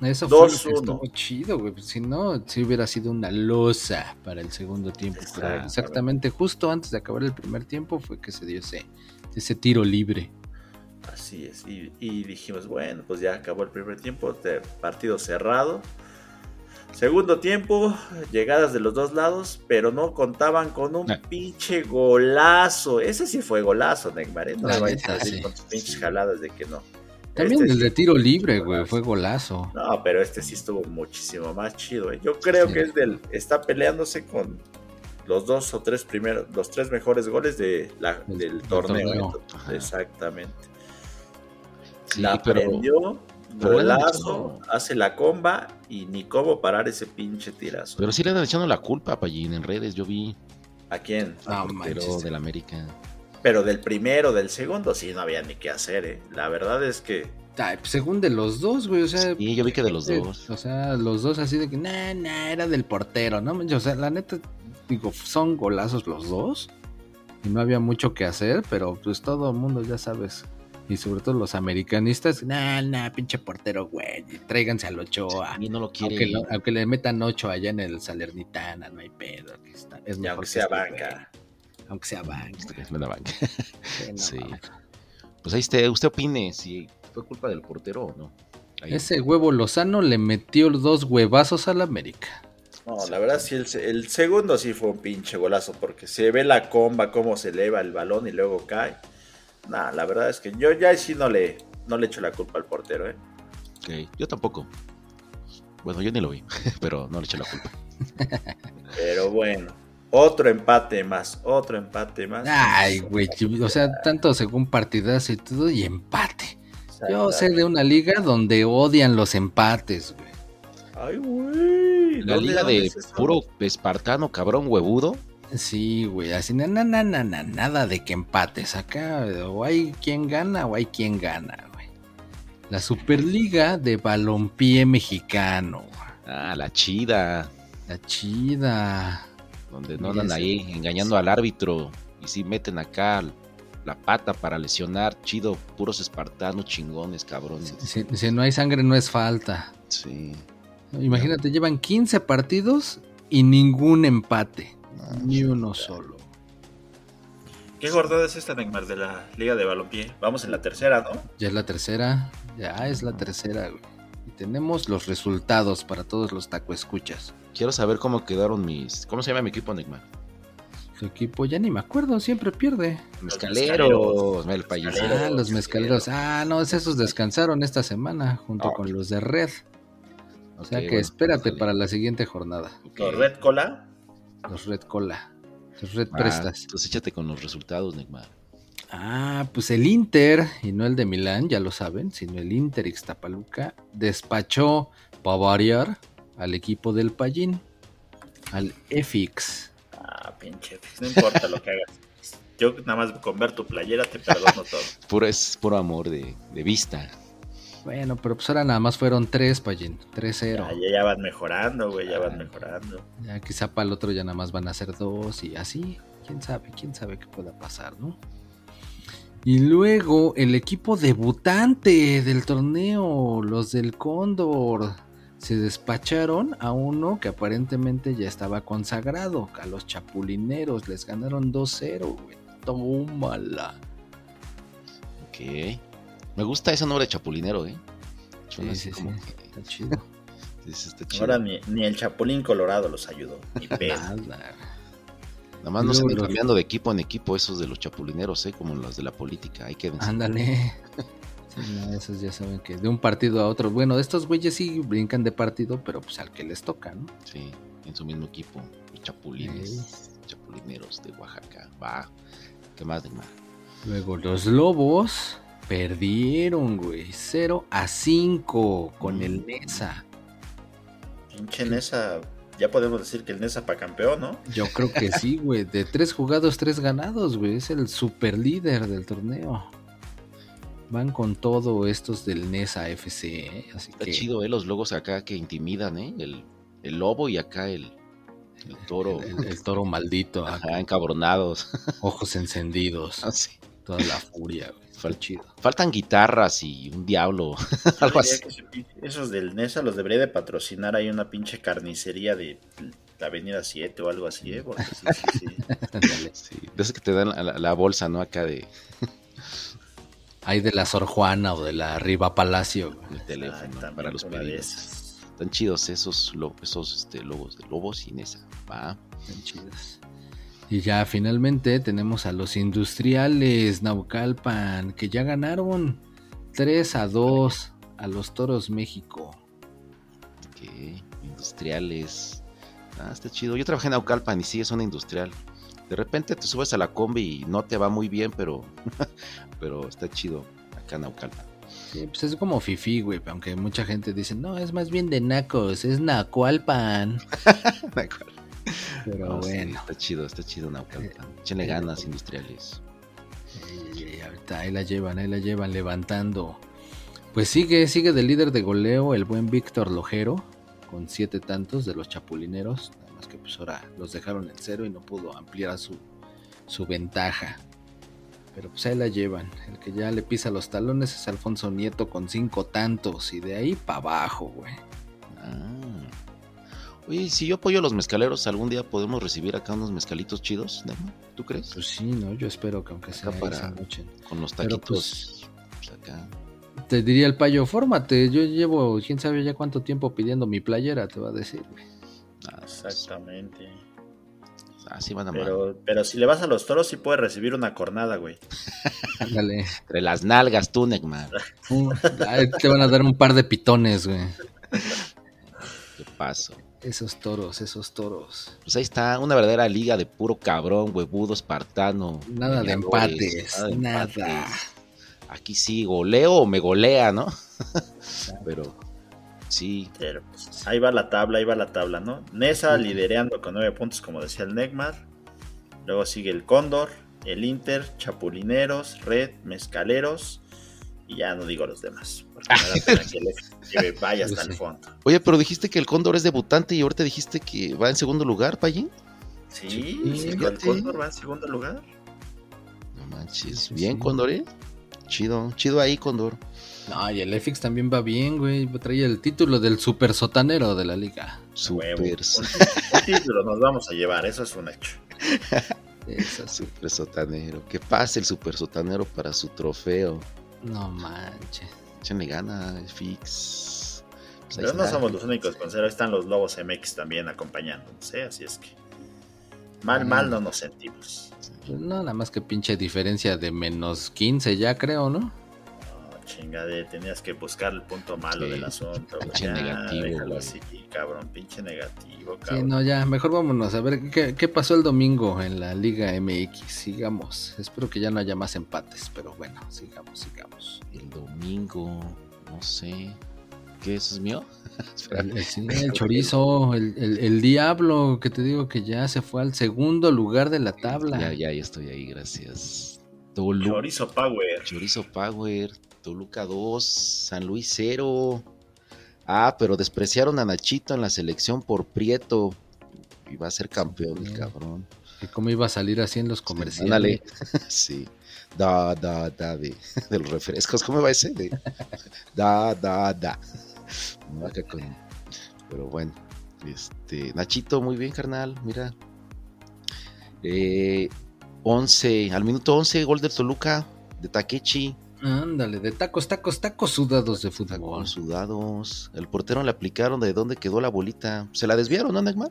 Eso fue lo que 2-1. estuvo chido, güey. Pues, Si no, si hubiera sido una losa para el segundo tiempo. Pero Exactamente. justo antes de acabar el primer tiempo fue que se dio ese, ese tiro libre. Así es. Y, y dijimos, bueno, pues ya acabó el primer tiempo, de partido cerrado. Segundo tiempo, llegadas de los dos lados, pero no contaban con un Ah. pinche golazo. Ese sí fue golazo, Neymar. ¿eh? No me vayas a decir sí. con tus pinches Sí. jaladas de que no. También Este el sí de tiro libre, güey, fue golazo. No, pero este sí estuvo muchísimo más chido. ¿eh? Yo creo Sí. que es del. Está peleándose con. los dos o tres primeros, los tres mejores goles de la, Del- torneo. torneo. Exactamente. Sí, la pero prendió, pero golazo, hace la comba y ni cómo parar ese pinche tirazo. pero sí le andan echando la culpa a Pallín en redes, yo vi ¿A quién? Portero manches. del América. Pero del primero, del segundo, sí, no había ni qué hacer, ¿eh? La verdad es que Ay, pues, según de los dos, güey, o sea... Sí, yo vi que de los eh, dos. O sea, los dos así de que, nah, nah, era del portero, ¿no? O sea, la neta, digo, son golazos los dos. Y no había mucho que hacer, pero pues todo el mundo, ya sabes. Y sobre todo los americanistas, nah, nah, pinche portero, güey. y Tráiganse al Ochoa. Y no lo quiere. Aunque, lo- aunque le metan ocho allá en el Salernitana, no hay pedo. aquí está, es y mejor aunque que sea este banca. güey, Aunque sea banca. Este que es la banca. sí, no Sí. Pues ahí esté, usted opine si fue culpa del portero o no. Ahí. Ese huevo Lozano le metió dos huevazos al América. No, la verdad sí, el segundo sí fue un pinche golazo, porque se ve la comba, cómo se eleva el balón y luego cae. Nah, la verdad es que yo ya sí no le, no le echo la culpa al portero, ¿eh? Ok, Yo tampoco. Bueno, yo ni lo vi, pero no le eché la culpa. Pero bueno, otro empate más, otro empate más. Ay, güey, o sea, tanto según partidas y todo y empate. Yo sé de una liga donde odian los empates, güey. Ay, güey. La ¿dónde- liga de es puro espartano, cabrón, huevudo. Sí, güey, así, na, na, na, na, na, nada de que empates. Acá o hay quien gana o hay quien gana, güey. La Superliga de Balompié Mexicano, güey. Ah, la chida. la chida. Donde no andan ahí engañando al árbitro. Y sí meten acá la pata para lesionar. Chido, puros espartanos chingones, cabrones. Si, si no hay sangre no es falta. Sí. Imagínate, llevan 15 partidos y ningún empate. No, Ni uno sí, solo. ¿Qué jornada es esta, Neymar, de la liga de balompié? Vamos en la tercera, ¿no? Ya es la tercera, ya es la tercera, güey. Y tenemos los resultados para todos los taco escuchas. Quiero saber cómo quedaron mis. ¿Cómo se llama mi equipo, Neymar? Su equipo ya ni me acuerdo, siempre pierde. Mezcaleros. El país. Ah, los mezcaleros. Ah, no, esos descansaron esta semana junto Ah. con los de Red. O sea que bueno, espérate dale. para la siguiente jornada. Los Red Cola. Los Red Cola. Los Red Ah, Prestas. Entonces échate con los resultados, Neymar. Ah, pues el Inter, y no el de Milán, ya lo saben, sino el Inter Ixtapaluca, despachó, para variar, al equipo del Pallín, al EFIX. Ah, pinche. No importa lo que hagas. Yo nada más con ver tu playera te perdono todo. Puro, es puro amor de, de vista. Bueno, pero pues ahora nada más fueron tres, Pallín, 3-0. Ya, ya, ya van mejorando, güey, ya van Ah. mejorando. Ya quizá para el otro ya nada más van a ser dos y así. Quién sabe, quién sabe qué pueda pasar, ¿no? Y luego el equipo debutante del torneo, los del Cóndor, se despacharon a uno que aparentemente ya estaba consagrado, a los Chapulineros, les ganaron 2-0, güey. Tómala. Ok. Me gusta ese nombre de chapulinero, ¿eh? Suena Sí, así sí, como sí. que- Está chido. sí, está chido. Ahora ni, ni el Chapulín Colorado los ayudó. Ni pedo. Nada. Nada más no se los- cambiando de equipo en equipo esos de los chapulineros, ¿eh? Como los de la política. Ahí quédense. Ándale. Sí, no, esos ya saben que de un partido a otro. Bueno, estos güeyes sí brincan de partido, pero pues al que les toca, ¿no? Sí, en su mismo equipo. Los chapulines. Chapulineros de Oaxaca. Va. ¿Qué más, Neymar? Luego los Lobos perdieron, güey. 0 a 5 con Mm. el Nesa. Pinche Nesa. Ya podemos decir que el Nesa para campeón, ¿no? Yo creo que sí, güey. De tres jugados, tres ganados, güey. Es el super líder del torneo. Van con todo estos del Nesa FC, ¿eh? Así Está que chido, ¿eh? Los logos acá que intimidan, ¿eh? El, el lobo y acá el, el toro. el, toro maldito, acá, Ajá, encabronados. ojos encendidos, Ah, sí. toda la furia, güey. Fal- chido. Faltan guitarras y un diablo. Algo así. Esos del Nesa los debería de patrocinar ahí una pinche carnicería de la Avenida 7 o algo así, ¿eh? Porque sí, sí, sí. De esos que te dan la bolsa, ¿no? Acá de Hay de la Sor Juana o de la Riva Palacio, el teléfono Exactamente, para los una pedidos. Están chidos esos, esos este, logos de lobos y Nesa. Va. Están chidas. Y ya finalmente tenemos a los industriales Naucalpan, que ya ganaron 3 a 2 a los Toros México. Ok, industriales. Ah, está chido. Yo trabajé en Aucalpan y sí es zona industrial. De repente te subes a la combi y no te va muy bien, pero, pero está chido acá en Aucalpan. Sí, pues es como fifi, güey. Aunque mucha gente dice, no, es más bien de nacos, es nacualpan. Pero No, sí, bueno. está chido, está chido Naucalpan. Échenle ganas industriales. Y, y ahorita ahí la llevan, ahí la llevan levantando. Pues sigue, sigue de líder de goleo el buen Víctor Lojero, con siete tantos de los chapulineros. Que pues ahora los dejaron en cero y no pudo ampliar su, su ventaja. Pero pues ahí la llevan. El que ya le pisa los talones es Alfonso Nieto con cinco tantos. Y de ahí para abajo, güey. Ah. Oye, si yo apoyo a los mezcaleros, algún día podemos recibir acá unos mezcalitos chidos, ¿no? ¿Tú crees? Pues sí, ¿no? Yo espero que aunque sea Acá para- esa noche. Con los taquitos. pues, acá. Te diría el payo, fórmate. Yo llevo, quién sabe ya cuánto tiempo pidiendo mi playera, te va a decir, güey. Exactamente. Así van a. Pero, pero si le vas a los toros, sí puedes recibir una cornada, güey. Ándale. Entre las nalgas, tú, Neckman. Uh, te van a dar un par de pitones, güey. ¿Qué paso? Esos toros, esos toros. Pues ahí está, una verdadera liga de puro cabrón, huevudo, espartano. Nada de empates, de nada. empates. Aquí sí, goleo o me golea, ¿no? Pero sí, Pero pues, ahí va la tabla, ahí va la tabla, ¿no? Nesa liderando con nueve puntos, como decía el Necmar. Luego sigue el Cóndor, el Inter, Chapulineros, Red, Mezcaleros. Y ya no digo los demás. Porque me da pena que que vaya hasta el Sí. fondo. Oye, pero dijiste que el Cóndor es debutante y ahorita dijiste que va en segundo lugar, Payín. Sí, Sí, sí, el. Cóndor va en segundo lugar. No manches, Sí, bien, sí. Cóndor, ¿eh? Chido, chido ahí, Cóndor. No, y el FX también va bien, güey. Trae el título del super sotanero de la liga. Super, Un, un título nos vamos a llevar, eso es un hecho. Eso sí. super sotanero. Que pase el super sotanero para su trofeo. No manches. Échenle gana, fix. Pues Pero no somos los únicos con cero, están los Lobos MX también acompañándonos, ¿eh? Así es que mal, mal no nos sentimos. Pues no, nada más que pinche diferencia de menos 15 ya creo, ¿no? Chingade, tenías que buscar el punto malo Sí, del asunto. pinche Ya, negativo, así, cabrón, pinche negativo, Sí, cabrón. no, ya, mejor vámonos a ver qué, qué pasó el domingo en la Liga MX. Sigamos. Espero que ya no haya más empates, pero bueno, sigamos, sigamos. El domingo, no sé. ¿Qué eso es mío? Espera. El, sí, chorizo, el, el- el diablo, que te digo que ya se fue al segundo lugar de la tabla. Ya, ya, ya estoy ahí, gracias. Chorizo Power. Chorizo Power, Toluca 2, San Luis 0. Ah, pero despreciaron a Nachito en la selección por Prieto. Va a ser campeón el cabrón. ¿Y cómo iba a salir así en los comerciales? Ándale. sí. Da, da, da, de, de los refrescos. ¿Cómo va ese? De, da, da, da. Con- Pero bueno. Este, Nachito, muy bien, carnal. Mira. Eh, 11, al minuto 11, gol del Toluca, de Takechi. Ándale, de tacos, tacos, tacos sudados de fútbol. Con sudados. El portero le aplicaron de dónde quedó la bolita. ¿Se la desviaron, no, Neymar?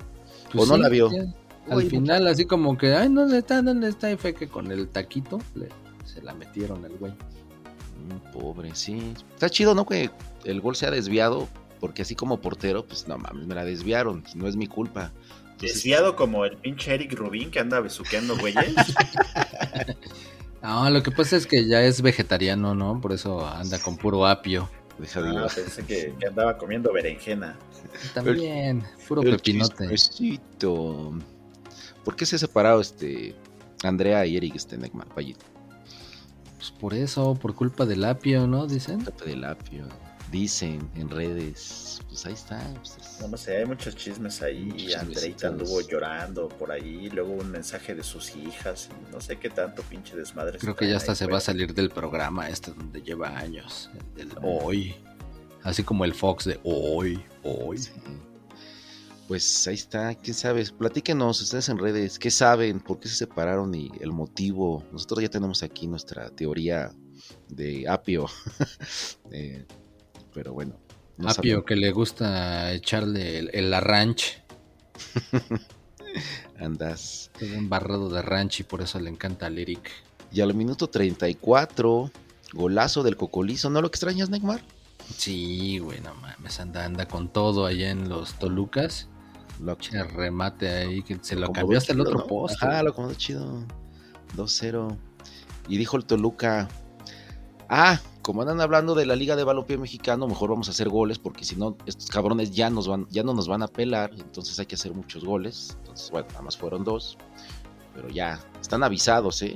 Pues ¿O no la vio? ya, Al Uy, final, así como que, ay, ¿dónde está? ¿Dónde está? Y fue que con el taquito le- se la metieron al güey. Mm, pobre, sí. Está chido, ¿no? Que el gol sea desviado, porque así como portero, pues no mames, me la desviaron, no es mi culpa. Entonces, Desviado como el pinche Eric Rubin que anda besuqueando güeyes. No, lo que pasa es que ya es vegetariano, ¿no? Por eso anda con puro apio. Ah, pensé que, que andaba comiendo berenjena. También, puro el pepinote. chismecito. ¿Por qué se ha separado este Andrea y Eric este? Payito, Pues por eso, por culpa del apio, ¿no? Dicen. tape del apio. Dicen en redes. Pues ahí está. pues, es- No sé, hay muchos chismes ahí. Muchos Andreita anduvo llorando por ahí. Luego un mensaje de sus hijas. y No sé qué tanto pinche desmadre. Creo que ya hasta se va a salir del programa este donde lleva años. El del hoy. Así como el Fox de hoy, hoy. Sí. Pues ahí está, quién sabe. Platíquenos ustedes en redes, ¿qué saben? ¿Por qué se separaron y el motivo? Nosotros ya tenemos aquí nuestra teoría de apio. Eh, pero bueno. no Apio que le gusta echarle el, el ranch. Andas. Es un barrado de ranch y por eso le encanta al Eric. Y al minuto 34, golazo del cocolizo. ¿No lo extrañas, Neymar? Sí, güey, no mames, anda, anda con todo allá en los Tolucas. Lo, Che remate ahí que se lo Como cambió hasta el otro ¿no? poste. Ajá, lo acomodó chido. 2-0. Y dijo el Toluca. Ah, como andan hablando de la Liga de Balompié Mexicano, mejor vamos a hacer goles, porque si no, estos cabrones ya nos van, ya no nos van a pelar, entonces hay que hacer muchos goles. Entonces, bueno, nada más fueron dos. Pero ya, están avisados, eh.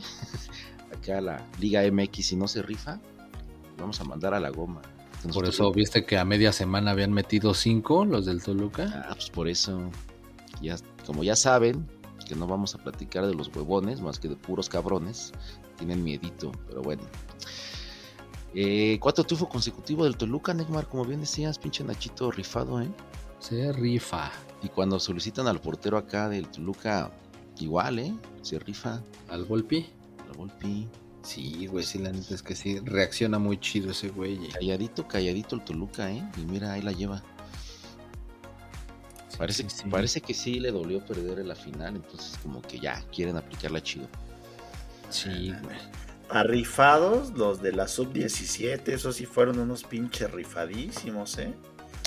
Acá la Liga MX, si no se rifa, vamos a mandar a la goma. Entonces, Por eso viste que a media semana habían metido cinco los del Toluca. Ah, pues por eso. Ya, como ya saben, que no vamos a platicar de los huevones, más que de puros cabrones. Tienen miedito, pero bueno. Eh, cuatro triunfos consecutivos del Toluca, Neymar, como bien decías, pinche Nachito rifado, ¿eh? Se rifa. Y cuando solicitan al portero acá del Toluca, igual, ¿eh? Se rifa Al Volpi. la Volpi. Sí, güey, sí, la neta es que sí. Reacciona muy chido ese güey. Calladito, calladito el Toluca, ¿eh? Y mira, ahí la lleva. Sí, Parece, sí, sí. parece que sí le dolió perder en la final, entonces como que ya quieren aplicarla chido. Sí, güey. Arrifados, los de la sub-17, esos sí fueron unos pinches rifadísimos, ¿eh?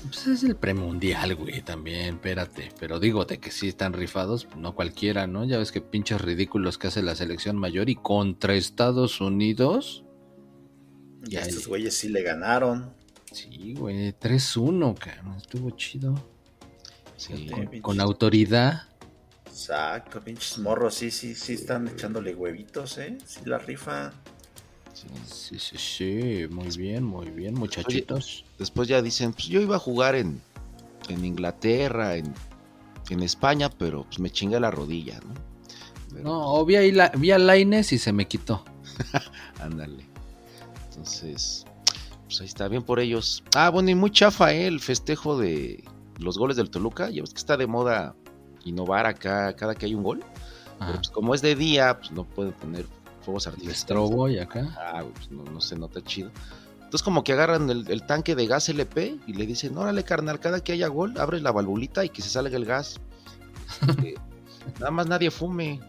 Pues es el premundial, güey, también, espérate. Pero digo, de que sí están rifados, no cualquiera, ¿no? Ya ves que pinches ridículos que hace la selección mayor y contra Estados Unidos. Y Ya, a estos güeyes sí le ganaron. Sí, güey, 3-1, cabrón. Estuvo chido. Sí. Con autoridad. Exacto, pinches morros, sí, sí, sí están echándole huevitos, ¿eh? Sí la rifa. sí. Sí, sí, sí. Muy bien, muy bien, muchachitos. Después ya dicen, pues yo iba a jugar en, en Inglaterra, en, en España, pero pues me chingué la rodilla, ¿no? Pero, No, o vi, ahí la, vi a Laines y se me quitó. Ándale. Entonces, pues ahí está, bien por ellos. Ah, bueno, y muy chafa, ¿eh? El festejo de los goles del Toluca. Ya ves que está de moda innovar acá cada que hay un gol. Pero pues como es de día, pues no pueden poner fuegos artificiales. estrobo y acá. Ah, pues no, no se nota chido. Entonces como que agarran el, el tanque de gas LP y le dicen, órale carnal, cada que haya gol, abre la valvulita y que se salga el gas. Que nada más nadie fume.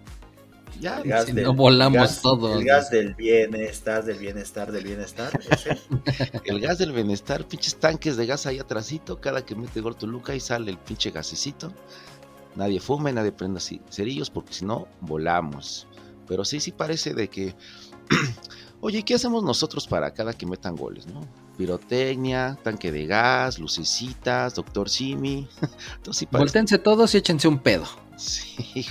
Ya, El gas si del- no volamos gas- todos. El gas del bienestar, del bienestar, del bienestar. ese. el gas del bienestar, pinches tanques de gas ahí atrásito, cada que mete gol Toluca y sale el pinche gasecito. Nadie fume, nadie prenda cerillos porque si no, volamos. Pero sí, sí parece de que... Oye, ¿qué hacemos nosotros para cada que metan goles, no? Pirotecnia, tanque de gas, lucecitas, doctor Simi. Entonces sí parece... Voltense todos y échense un pedo. Sí.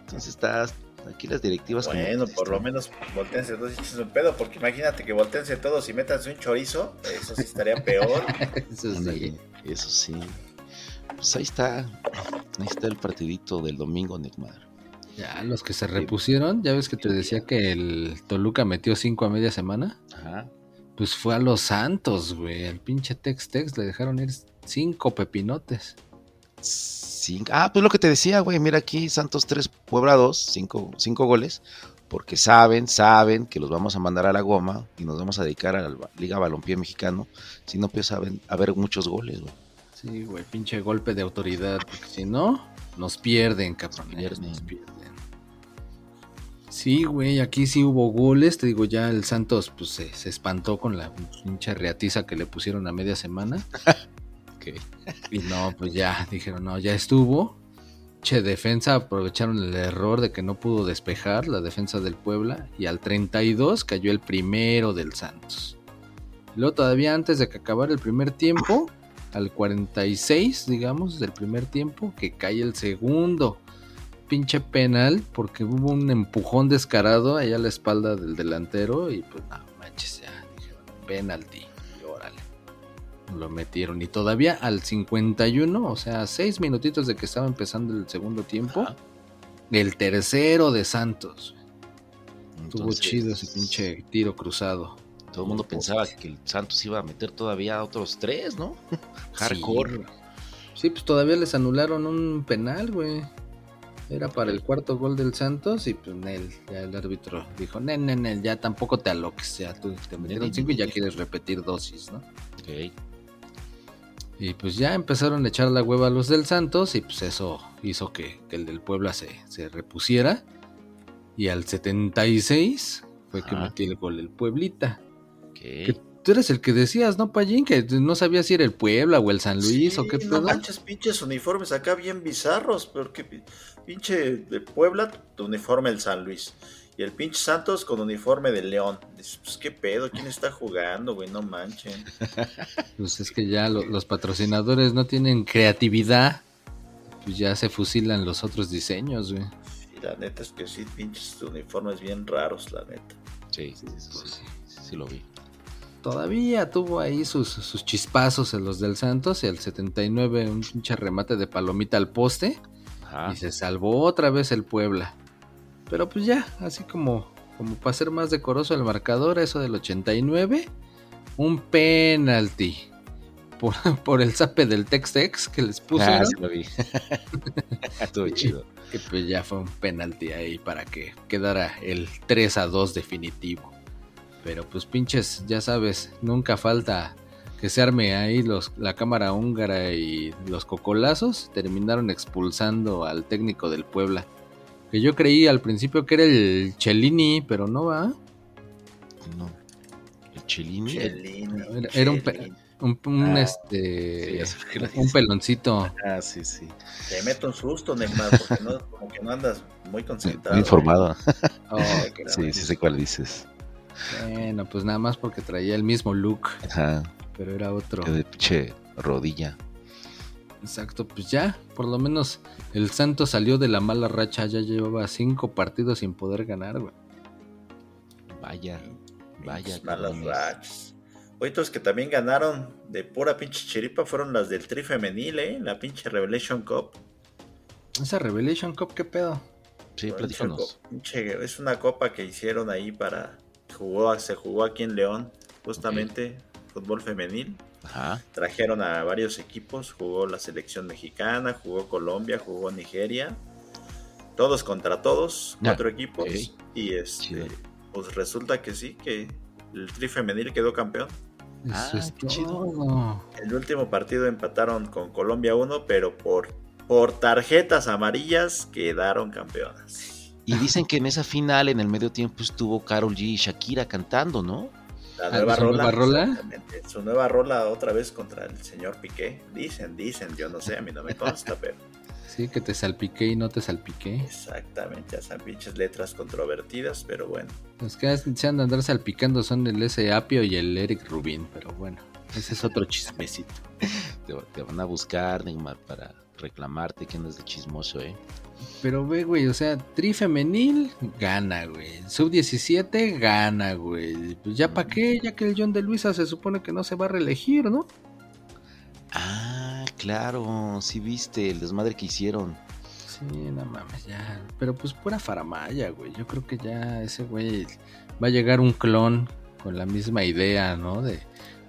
Entonces está... Aquí las directivas... Bueno, por lo menos voltense todos y échense un pedo, porque imagínate que voltense todos y métanse un chorizo, eso sí estaría peor. Eso Ándale, eso sí. Pues ahí está. Ahí está el partidito del domingo, Neymar. Ya, los que se repusieron, ya ves que te decía que el Toluca metió cinco a media semana. Ajá. Pues fue a los Santos, güey. El pinche Tex Tex le dejaron ir cinco pepinotes. Ah, pues lo que te decía, güey. Mira aquí, Santos 3, Puebla 2, 5 cinco goles. Porque saben, saben que los vamos a mandar a la goma y nos vamos a dedicar a la Liga Balompié Mexicano. Si no, pues saben, a ver muchos goles, güey. Sí, güey, pinche golpe de autoridad. Porque si no, nos pierden, cabrón. Nos pierden. Sí, güey, aquí sí hubo goles. Te digo, ya el Santos pues se, se espantó con la pinche reatiza que le pusieron a media semana. Y no, pues ya, dijeron, no, ya estuvo. Che, defensa, aprovecharon el error de que no pudo despejar la defensa del Puebla. Y al 32 cayó el primero del Santos. Luego todavía antes de que acabara el primer tiempo, al 46, digamos, del primer tiempo, que cae el segundo. Pinche penal, porque hubo un empujón descarado allá a la espalda del delantero. Y pues no manches, ya, dijeron, penalti. Y órale lo metieron. Y todavía al 51, o sea, seis minutitos de que estaba empezando el segundo tiempo, Ajá. el tercero de Santos. Estuvo chido ese pinche tiro cruzado. Todo el mundo pensaba que el Santos iba a meter todavía otros tres, ¿no? Hardcore. Sí, Sí, pues todavía les anularon un penal, güey. Era para el cuarto gol del Santos y pues Nel, ya el árbitro dijo, Nel, Nel, Nel, ya tampoco te aloques, ya tú te metieron cinco y ya quieres repetir dosis, ¿no? Ok. Y pues ya empezaron a echar la hueva a los del Santos y pues eso hizo que, que el del Puebla se, se repusiera. Y al 76 fue que metió el gol el Pueblita. Que tú eres el que decías, ¿no, Payín? Que no sabías si era el Puebla o el San Luis Sí, o qué No pedo. manches, pinches uniformes acá bien bizarros, porque pi- pinche de Puebla, tu uniforme del San Luis. Y el pinche Santos con uniforme de León. Dices, pues qué pedo, ¿quién está jugando, güey? No manchen. Pues es que ya lo- los patrocinadores no tienen creatividad. Pues ya se fusilan los otros diseños, güey. Y la neta es que sí, pinches uniformes bien raros, la neta. Sí, sí, sí, sí, sí, sí lo vi. Todavía tuvo ahí sus, sus chispazos en los del Santos y al 79 un pinche remate de palomita al poste Ajá. y se salvó otra vez el Puebla. Pero pues ya, así como, como para ser más decoroso el marcador, eso del 89, un penalti por, por el zape del Tex-Tex que les puso. Ah, sí lo vi. Estuvo chido. Que pues ya fue un penalti ahí para que quedara el 3 a 2 definitivo. Pero pues pinches, ya sabes, nunca falta que se arme ahí los, la cámara húngara y los cocolazos. Terminaron expulsando al técnico del Puebla. Que yo creí al principio que era el Cellini, pero no va. No. El Chelini. Chelini, Era- era un pe-. Un, un, Ah, este. sí, un peloncito. Ah, sí, sí. Te meto un susto, Neymar, porque no, como que no andas muy concentrado. Muy informado. Oh, Sí, sí sé cuál dices. Bueno, pues nada más porque traía el mismo look, Ajá. pero era otro. Que de pinche rodilla. Exacto, pues ya, por lo menos el Santos salió de la mala racha, ya llevaba cinco partidos sin poder ganar, güey. Vaya. Vaya. Pinches malas rachas. Que también ganaron de pura pinche chiripa fueron las del Tri Femenil, ¿eh? La pinche Revelation Cup. Esa Revelation Cup, ¿qué pedo? Sí, platícanos. es una copa que hicieron ahí para. Jugó, se jugó aquí en León, justamente, fútbol femenil. Ajá. Trajeron a varios equipos, jugó la selección mexicana, jugó Colombia, jugó Nigeria. Todos contra todos, cuatro equipos. Y este, Chido. pues resulta que sí, que el Tri Femenil quedó campeón. Eso Ah, es qué chido. El último partido empataron con Colombia 1, pero por, por tarjetas amarillas quedaron campeonas. Y dicen que en esa final, en el medio tiempo, estuvo Carol G y Shakira cantando, ¿no? La Ah, nueva ¿su rola. nueva rola? Su nueva rola otra vez contra el señor Piqué. Dicen, dicen, yo no sé, a mí no me consta, pero Sí, que te salpiqué y no te salpiqué. exactamente, ya son pinches letras controvertidas, pero bueno. Los que se han de andar salpicando son el S. Apio y el Eric Rubin, pero bueno, ese es otro chismecito. Te, te van a buscar, Neymar, para reclamarte que andas de chismoso, ¿eh? Pero ve, güey, o sea, tri femenil gana, güey. Sub 17 gana, güey. Pues ya para qué, ya que el John de Luisa se supone que no se va a reelegir, ¿no? Ah, claro, sí viste el desmadre que hicieron. Sí, no mames, ya. Pero pues pura faramaya, güey. Yo creo que ya ese güey va a llegar un clon con la misma idea, ¿no? De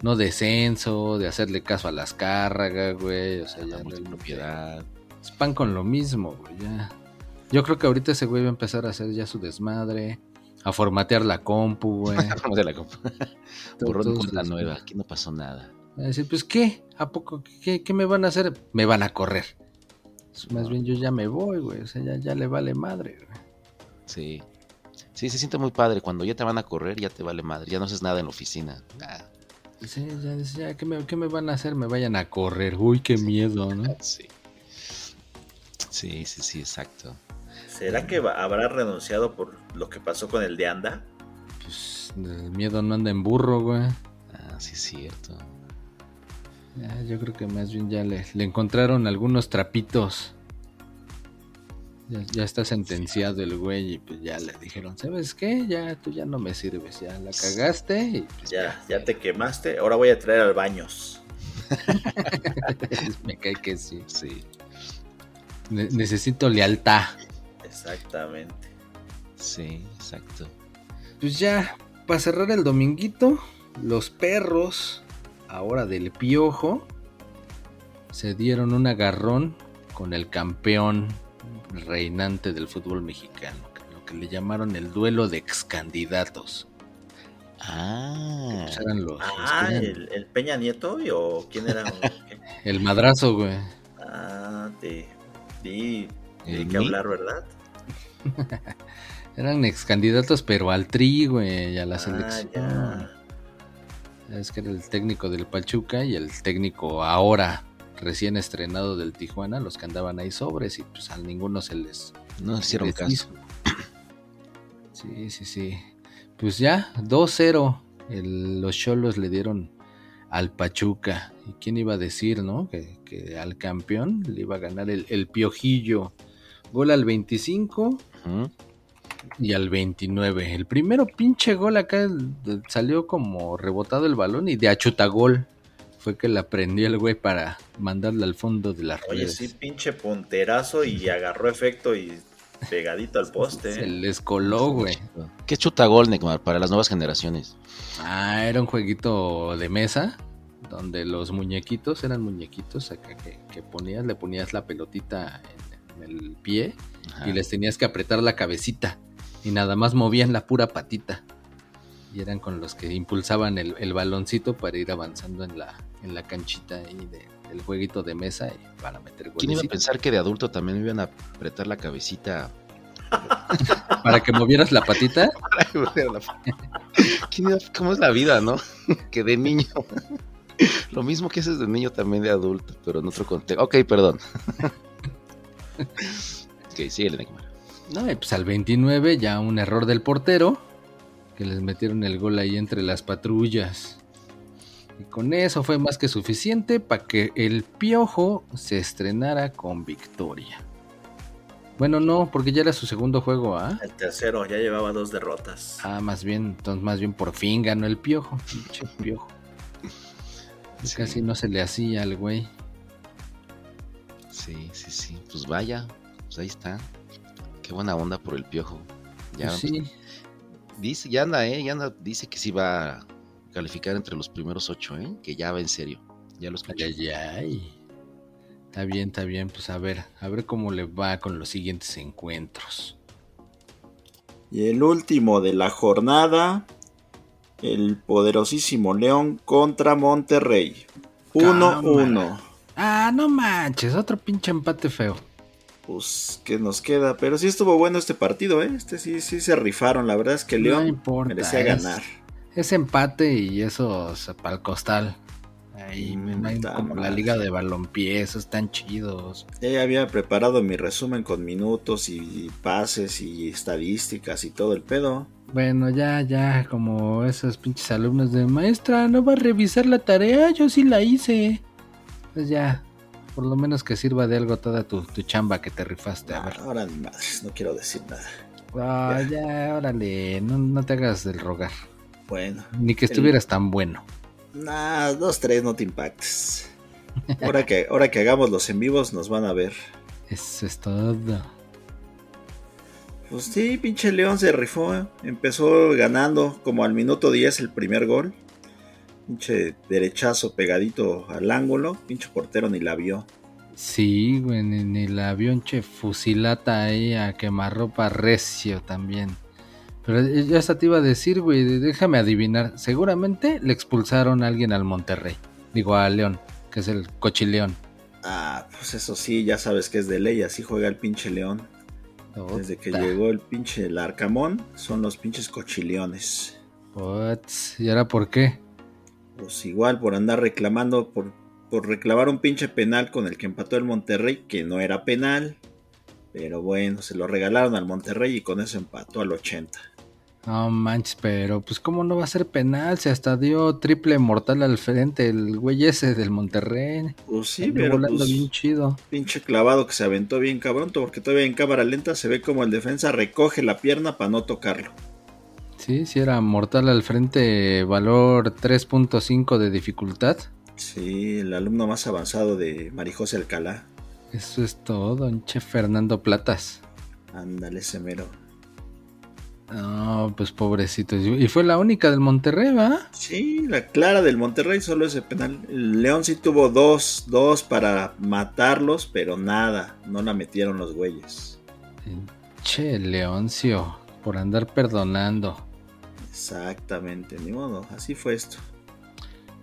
no descenso, de hacerle caso a las cárragas, güey. O sea, ya la no multipropiedad. Es pan con lo mismo, güey, ya. Yo creo que ahorita ese güey va a empezar a hacer ya su desmadre, a formatear la compu, güey. Vamos de la compa. Borrón cuenta los- nueva, aquí no pasó nada. A decir, pues, ¿qué? ¿A poco? ¿Qué, qué me van a hacer? Me van a correr. Pues, Más bien yo ya me voy, güey. O sea, ya, ya le vale madre, güey. Sí. Sí, se siente muy padre. Cuando ya te van a correr, ya te vale madre. Ya no haces nada en la oficina. Ah, Sí, ya, ya, ¿qué me, qué me van a hacer? Me vayan a correr. Uy, qué miedo, ¿no? sí. Sí, sí, sí, exacto. ¿Será que va- habrá renunciado por lo que pasó con el de Anda? Pues el miedo no anda en burro, güey. Ah, sí, es cierto. Ya, yo creo que más bien ya le, le encontraron algunos trapitos. Ya, ya está sentenciado el güey y pues ya le dijeron, ¿sabes qué? Ya tú ya no me sirves, ya la cagaste y pues Ya, ya te quemaste, ahora voy a traer al baños. me cae que sí. Sí, Ne- necesito lealtad. Exactamente. sí, exacto. Pues ya, para cerrar el dominguito, los perros, ahora del piojo, se dieron un agarrón con el campeón reinante del fútbol mexicano, lo que le llamaron el duelo de ex candidatos. Ah, eran los, Ah, eran- el, el Peña Nieto y- o quién era. El madrazo, güey. Ah, te di, di ¿El que mí? hablar, ¿verdad? Eran ex candidatos, pero al tri, güey, y a la Ah, selección. ya. Es que era el técnico del Pachuca y el técnico ahora recién estrenado del Tijuana, los que andaban ahí sobres y pues a ninguno se les No hicieron les caso. hizo. Sí, sí, sí. Pues ya, 2-0. el- Los Cholos le dieron al Pachuca. ¿Y quién iba a decir, no? Que, que al campeón le iba a ganar el, el Piojillo. Gol al 25 Ujú. y al 29. El primero pinche gol acá el- el- salió como rebotado el balón y de achutagol fue que la prendió el güey para mandarla al fondo de las Oye, redes. sí, pinche punterazo y agarró efecto y pegadito al poste. Se ¿eh? les coló, güey. ¿Qué chuta gol, Neymar, para las nuevas generaciones? Ah, era un jueguito de mesa donde los muñequitos eran muñequitos acá que, que ponías, le ponías la pelotita en, en el pie Ajá. y les tenías que apretar la cabecita y nada más movían la pura patita. Y eran con los que impulsaban el, el baloncito para ir avanzando en la, en la canchita ahí de, del jueguito de mesa y para meter ¿Quién iba a pensar que de adulto también me iban a apretar la cabecita? Para que movieras la patita. ¿Quién iba- ¿Cómo es la vida, no? que de niño. Lo mismo que haces de niño también de adulto, pero en otro contexto. Ok, perdón. ok, síguele, Neymar. No, y pues al 29 ya un error del portero, que les metieron el gol ahí entre las patrullas. Y con eso fue más que suficiente para que el Piojo se estrenara con victoria. Bueno, no, porque ya era su segundo juego, ¿ah? El tercero ya llevaba dos derrotas. Ah, más bien, entonces más bien por fin ganó el Piojo, Piojo. Sí. Casi no se le hacía al güey. Sí, sí, sí. Pues vaya, pues ahí está. Qué buena onda por el piojo. Ya, Pues sí, dice, ya anda, eh, ya anda, dice que sí va a calificar entre los primeros ocho, eh, que ya va en serio. Ya lo escuché. Ay, ay, ay. Está bien, está bien. Pues a ver, a ver cómo le va con los siguientes encuentros. Y el último de la jornada, el poderosísimo León contra Monterrey. 1-1. Ah, no manches, otro pinche empate feo. Pues, ¿qué nos queda? Pero sí estuvo bueno este partido, ¿eh? Este sí, sí se rifaron. La verdad es que no León importa. merecía es- ganar. Es empate y eso para el costal. Ahí Mm, no como la liga de balompié, esos están chidos. Ya había preparado mi resumen con minutos y pases y estadísticas y todo el pedo. Bueno, ya, ya, como esos pinches alumnos de maestra, no va a revisar la tarea, yo sí la hice. Pues ya, por lo menos que sirva de algo toda tu, tu chamba que te rifaste. A ver. ahora ni madres, no quiero decir nada. Ah, ya, órale, no, no te hagas del rogar. Bueno, Ni que estuvieras tan bueno. nada, dos, tres, no te impactes. Ahora que, ahora que hagamos los en vivos nos van a ver. Eso es todo. Pues sí, pinche León se rifó. Empezó ganando como al minuto 10 el primer gol. Pinche derechazo pegadito al ángulo. Pinche portero ni la vio. Sí, güey, ni, ni la avión che fusilata ahí a quemarropa recio también. Pero eh, ya hasta te iba a decir, güey, déjame adivinar. Seguramente le expulsaron a alguien al Monterrey. Digo, a León, que es el cochileón. Ah, pues eso sí, ya sabes que es de ley. Así juega el pinche León. Desde que llegó el pinche el Arcamón, son los pinches cochileones. Puts, ¿Y ahora por qué? Pues igual por andar reclamando, por, por reclamar un pinche penal con el que empató el Monterrey, que no era penal. Pero bueno, se lo regalaron al Monterrey y con eso empató al 80. No manches, pero pues cómo no va a ser penal, se hasta dio triple mortal al frente el güey ese del Monterrey. Pues sí, pero volando pues, bien chido. pinche clavado que se aventó bien cabrón, porque todavía en cámara lenta se ve como el defensa recoge la pierna para no tocarlo. Sí, sí era mortal al frente, valor 3.5 de dificultad. Sí, el alumno más avanzado de Marijose Alcalá. Eso es todo, Che Fernando Platas. Ándale, ese mero. No, pues pobrecito. Y fue la única del Monterrey, ¿va? Sí, la clara del Monterrey solo ese penal. El León sí tuvo dos, dos para matarlos, pero nada, no la metieron los güeyes. Che, Leoncio, por andar perdonando. Exactamente, ni modo, así fue esto.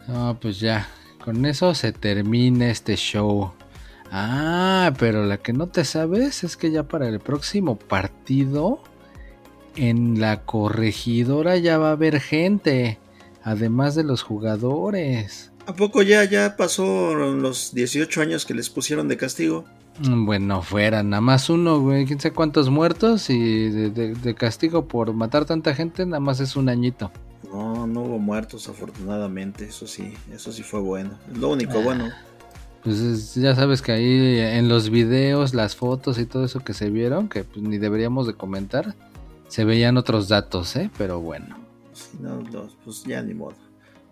No, pues ya, con eso se termina este show. Ah, pero la que no te sabes es que ya para el próximo partido en la corregidora ya va a haber gente. además de los jugadores. ¿A poco ya, ya pasó los 18 años que les pusieron de castigo? Bueno, fuera, nada más uno, güey. Quién sabe cuántos muertos y de, de- de castigo por matar tanta gente, nada más es un añito. No, no hubo muertos afortunadamente, eso sí, eso sí fue bueno. Lo único Ah. bueno. Pues es- ya sabes que ahí en los videos, las fotos y todo eso que se vieron, que pues, ni deberíamos de comentar, se veían otros datos, ¿eh? Pero bueno. Sí, no, no, pues ya ni modo.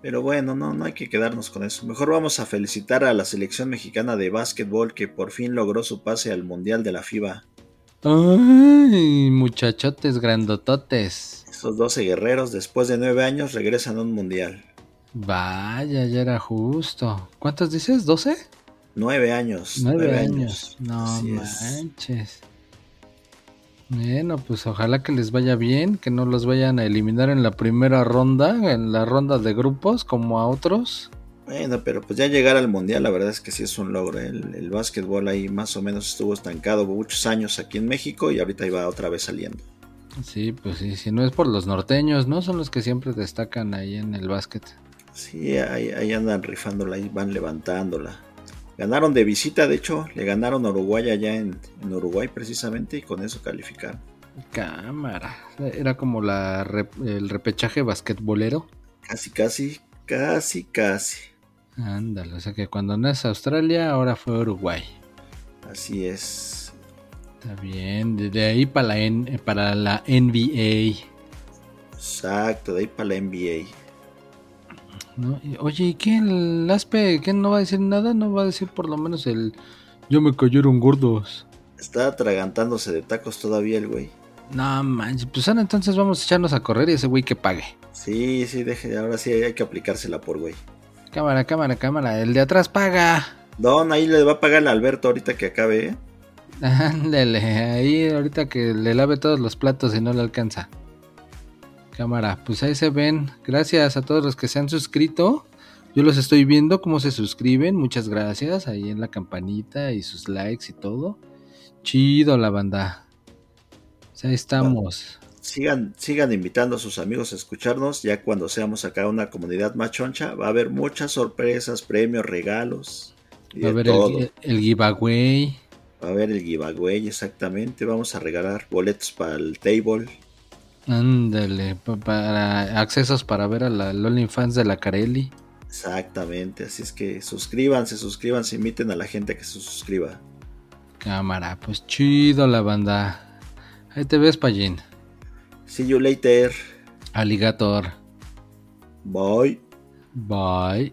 Pero bueno, no, no hay que quedarnos con eso. Mejor vamos a felicitar a la selección mexicana de básquetbol que por fin logró su pase al Mundial de la FIBA. Ay, muchachotes grandototes. Esos 12 guerreros, después de nueve años, regresan a un Mundial. Vaya, ya era justo. ¿Cuántos dices? ¿12? Nueve años. Nueve años. No Así es. Bueno, pues ojalá que les vaya bien, que no los vayan a eliminar en la primera ronda, en la ronda de grupos, como a otros. Bueno, pero pues ya llegar al Mundial, la verdad es que sí es un logro. El, el básquetbol ahí más o menos estuvo estancado muchos años aquí en México y ahorita iba otra vez saliendo. Sí, pues sí, si no es por los norteños, ¿no? Son los que siempre destacan ahí en el básquet. Sí, ahí, ahí andan rifándola, ahí van levantándola. Ganaron de visita, de hecho, le ganaron a Uruguay allá en, en Uruguay precisamente y con eso calificaron. Cámara. Era como la rep- el repechaje basquetbolero. Casi, casi, casi, casi. Ándale, o sea que cuando no es Australia, ahora fue Uruguay. Así es. Está bien, de, de ahí para la, N- para la NBA. Exacto, de ahí para la NBA. ¿No? Y, Oye, ¿y qué? ¿El Aspe qué no va a decir nada? ¿No va a decir por lo menos el... Yo me cayeron gordos? Está atragantándose de tacos todavía el güey. No manches, pues ahora entonces vamos a echarnos a correr y ese güey que pague. Sí, sí, deje, ahora sí hay que aplicársela por güey. Cámara, cámara, cámara, el de atrás paga. Don, ahí le va a pagar el Alberto ahorita que acabe, ¿eh? Ándale, ahí ahorita que le lave todos los platos y no le alcanza. Cámara, pues ahí se ven. Gracias a todos los que se han suscrito. Yo los estoy viendo cómo se suscriben. Muchas gracias. Ahí en la campanita y sus likes y todo. Chido la banda. Pues ahí estamos. Sigan, sigan invitando a sus amigos a escucharnos. Ya cuando seamos acá una comunidad más choncha, va a haber muchas sorpresas, premios, regalos. Y Va a haber el, el giveaway. Va a haber el giveaway, exactamente. Vamos a regalar boletos para el table. Ándale, pa- para accesos para ver a la OnlyFans de la Carelli. Exactamente. Así es que suscríbanse, suscríbanse, inviten a la gente a que se suscriba. Cámara, pues chido la banda. Ahí te ves, Pallín. See you later. Alligator. Bye. Bye.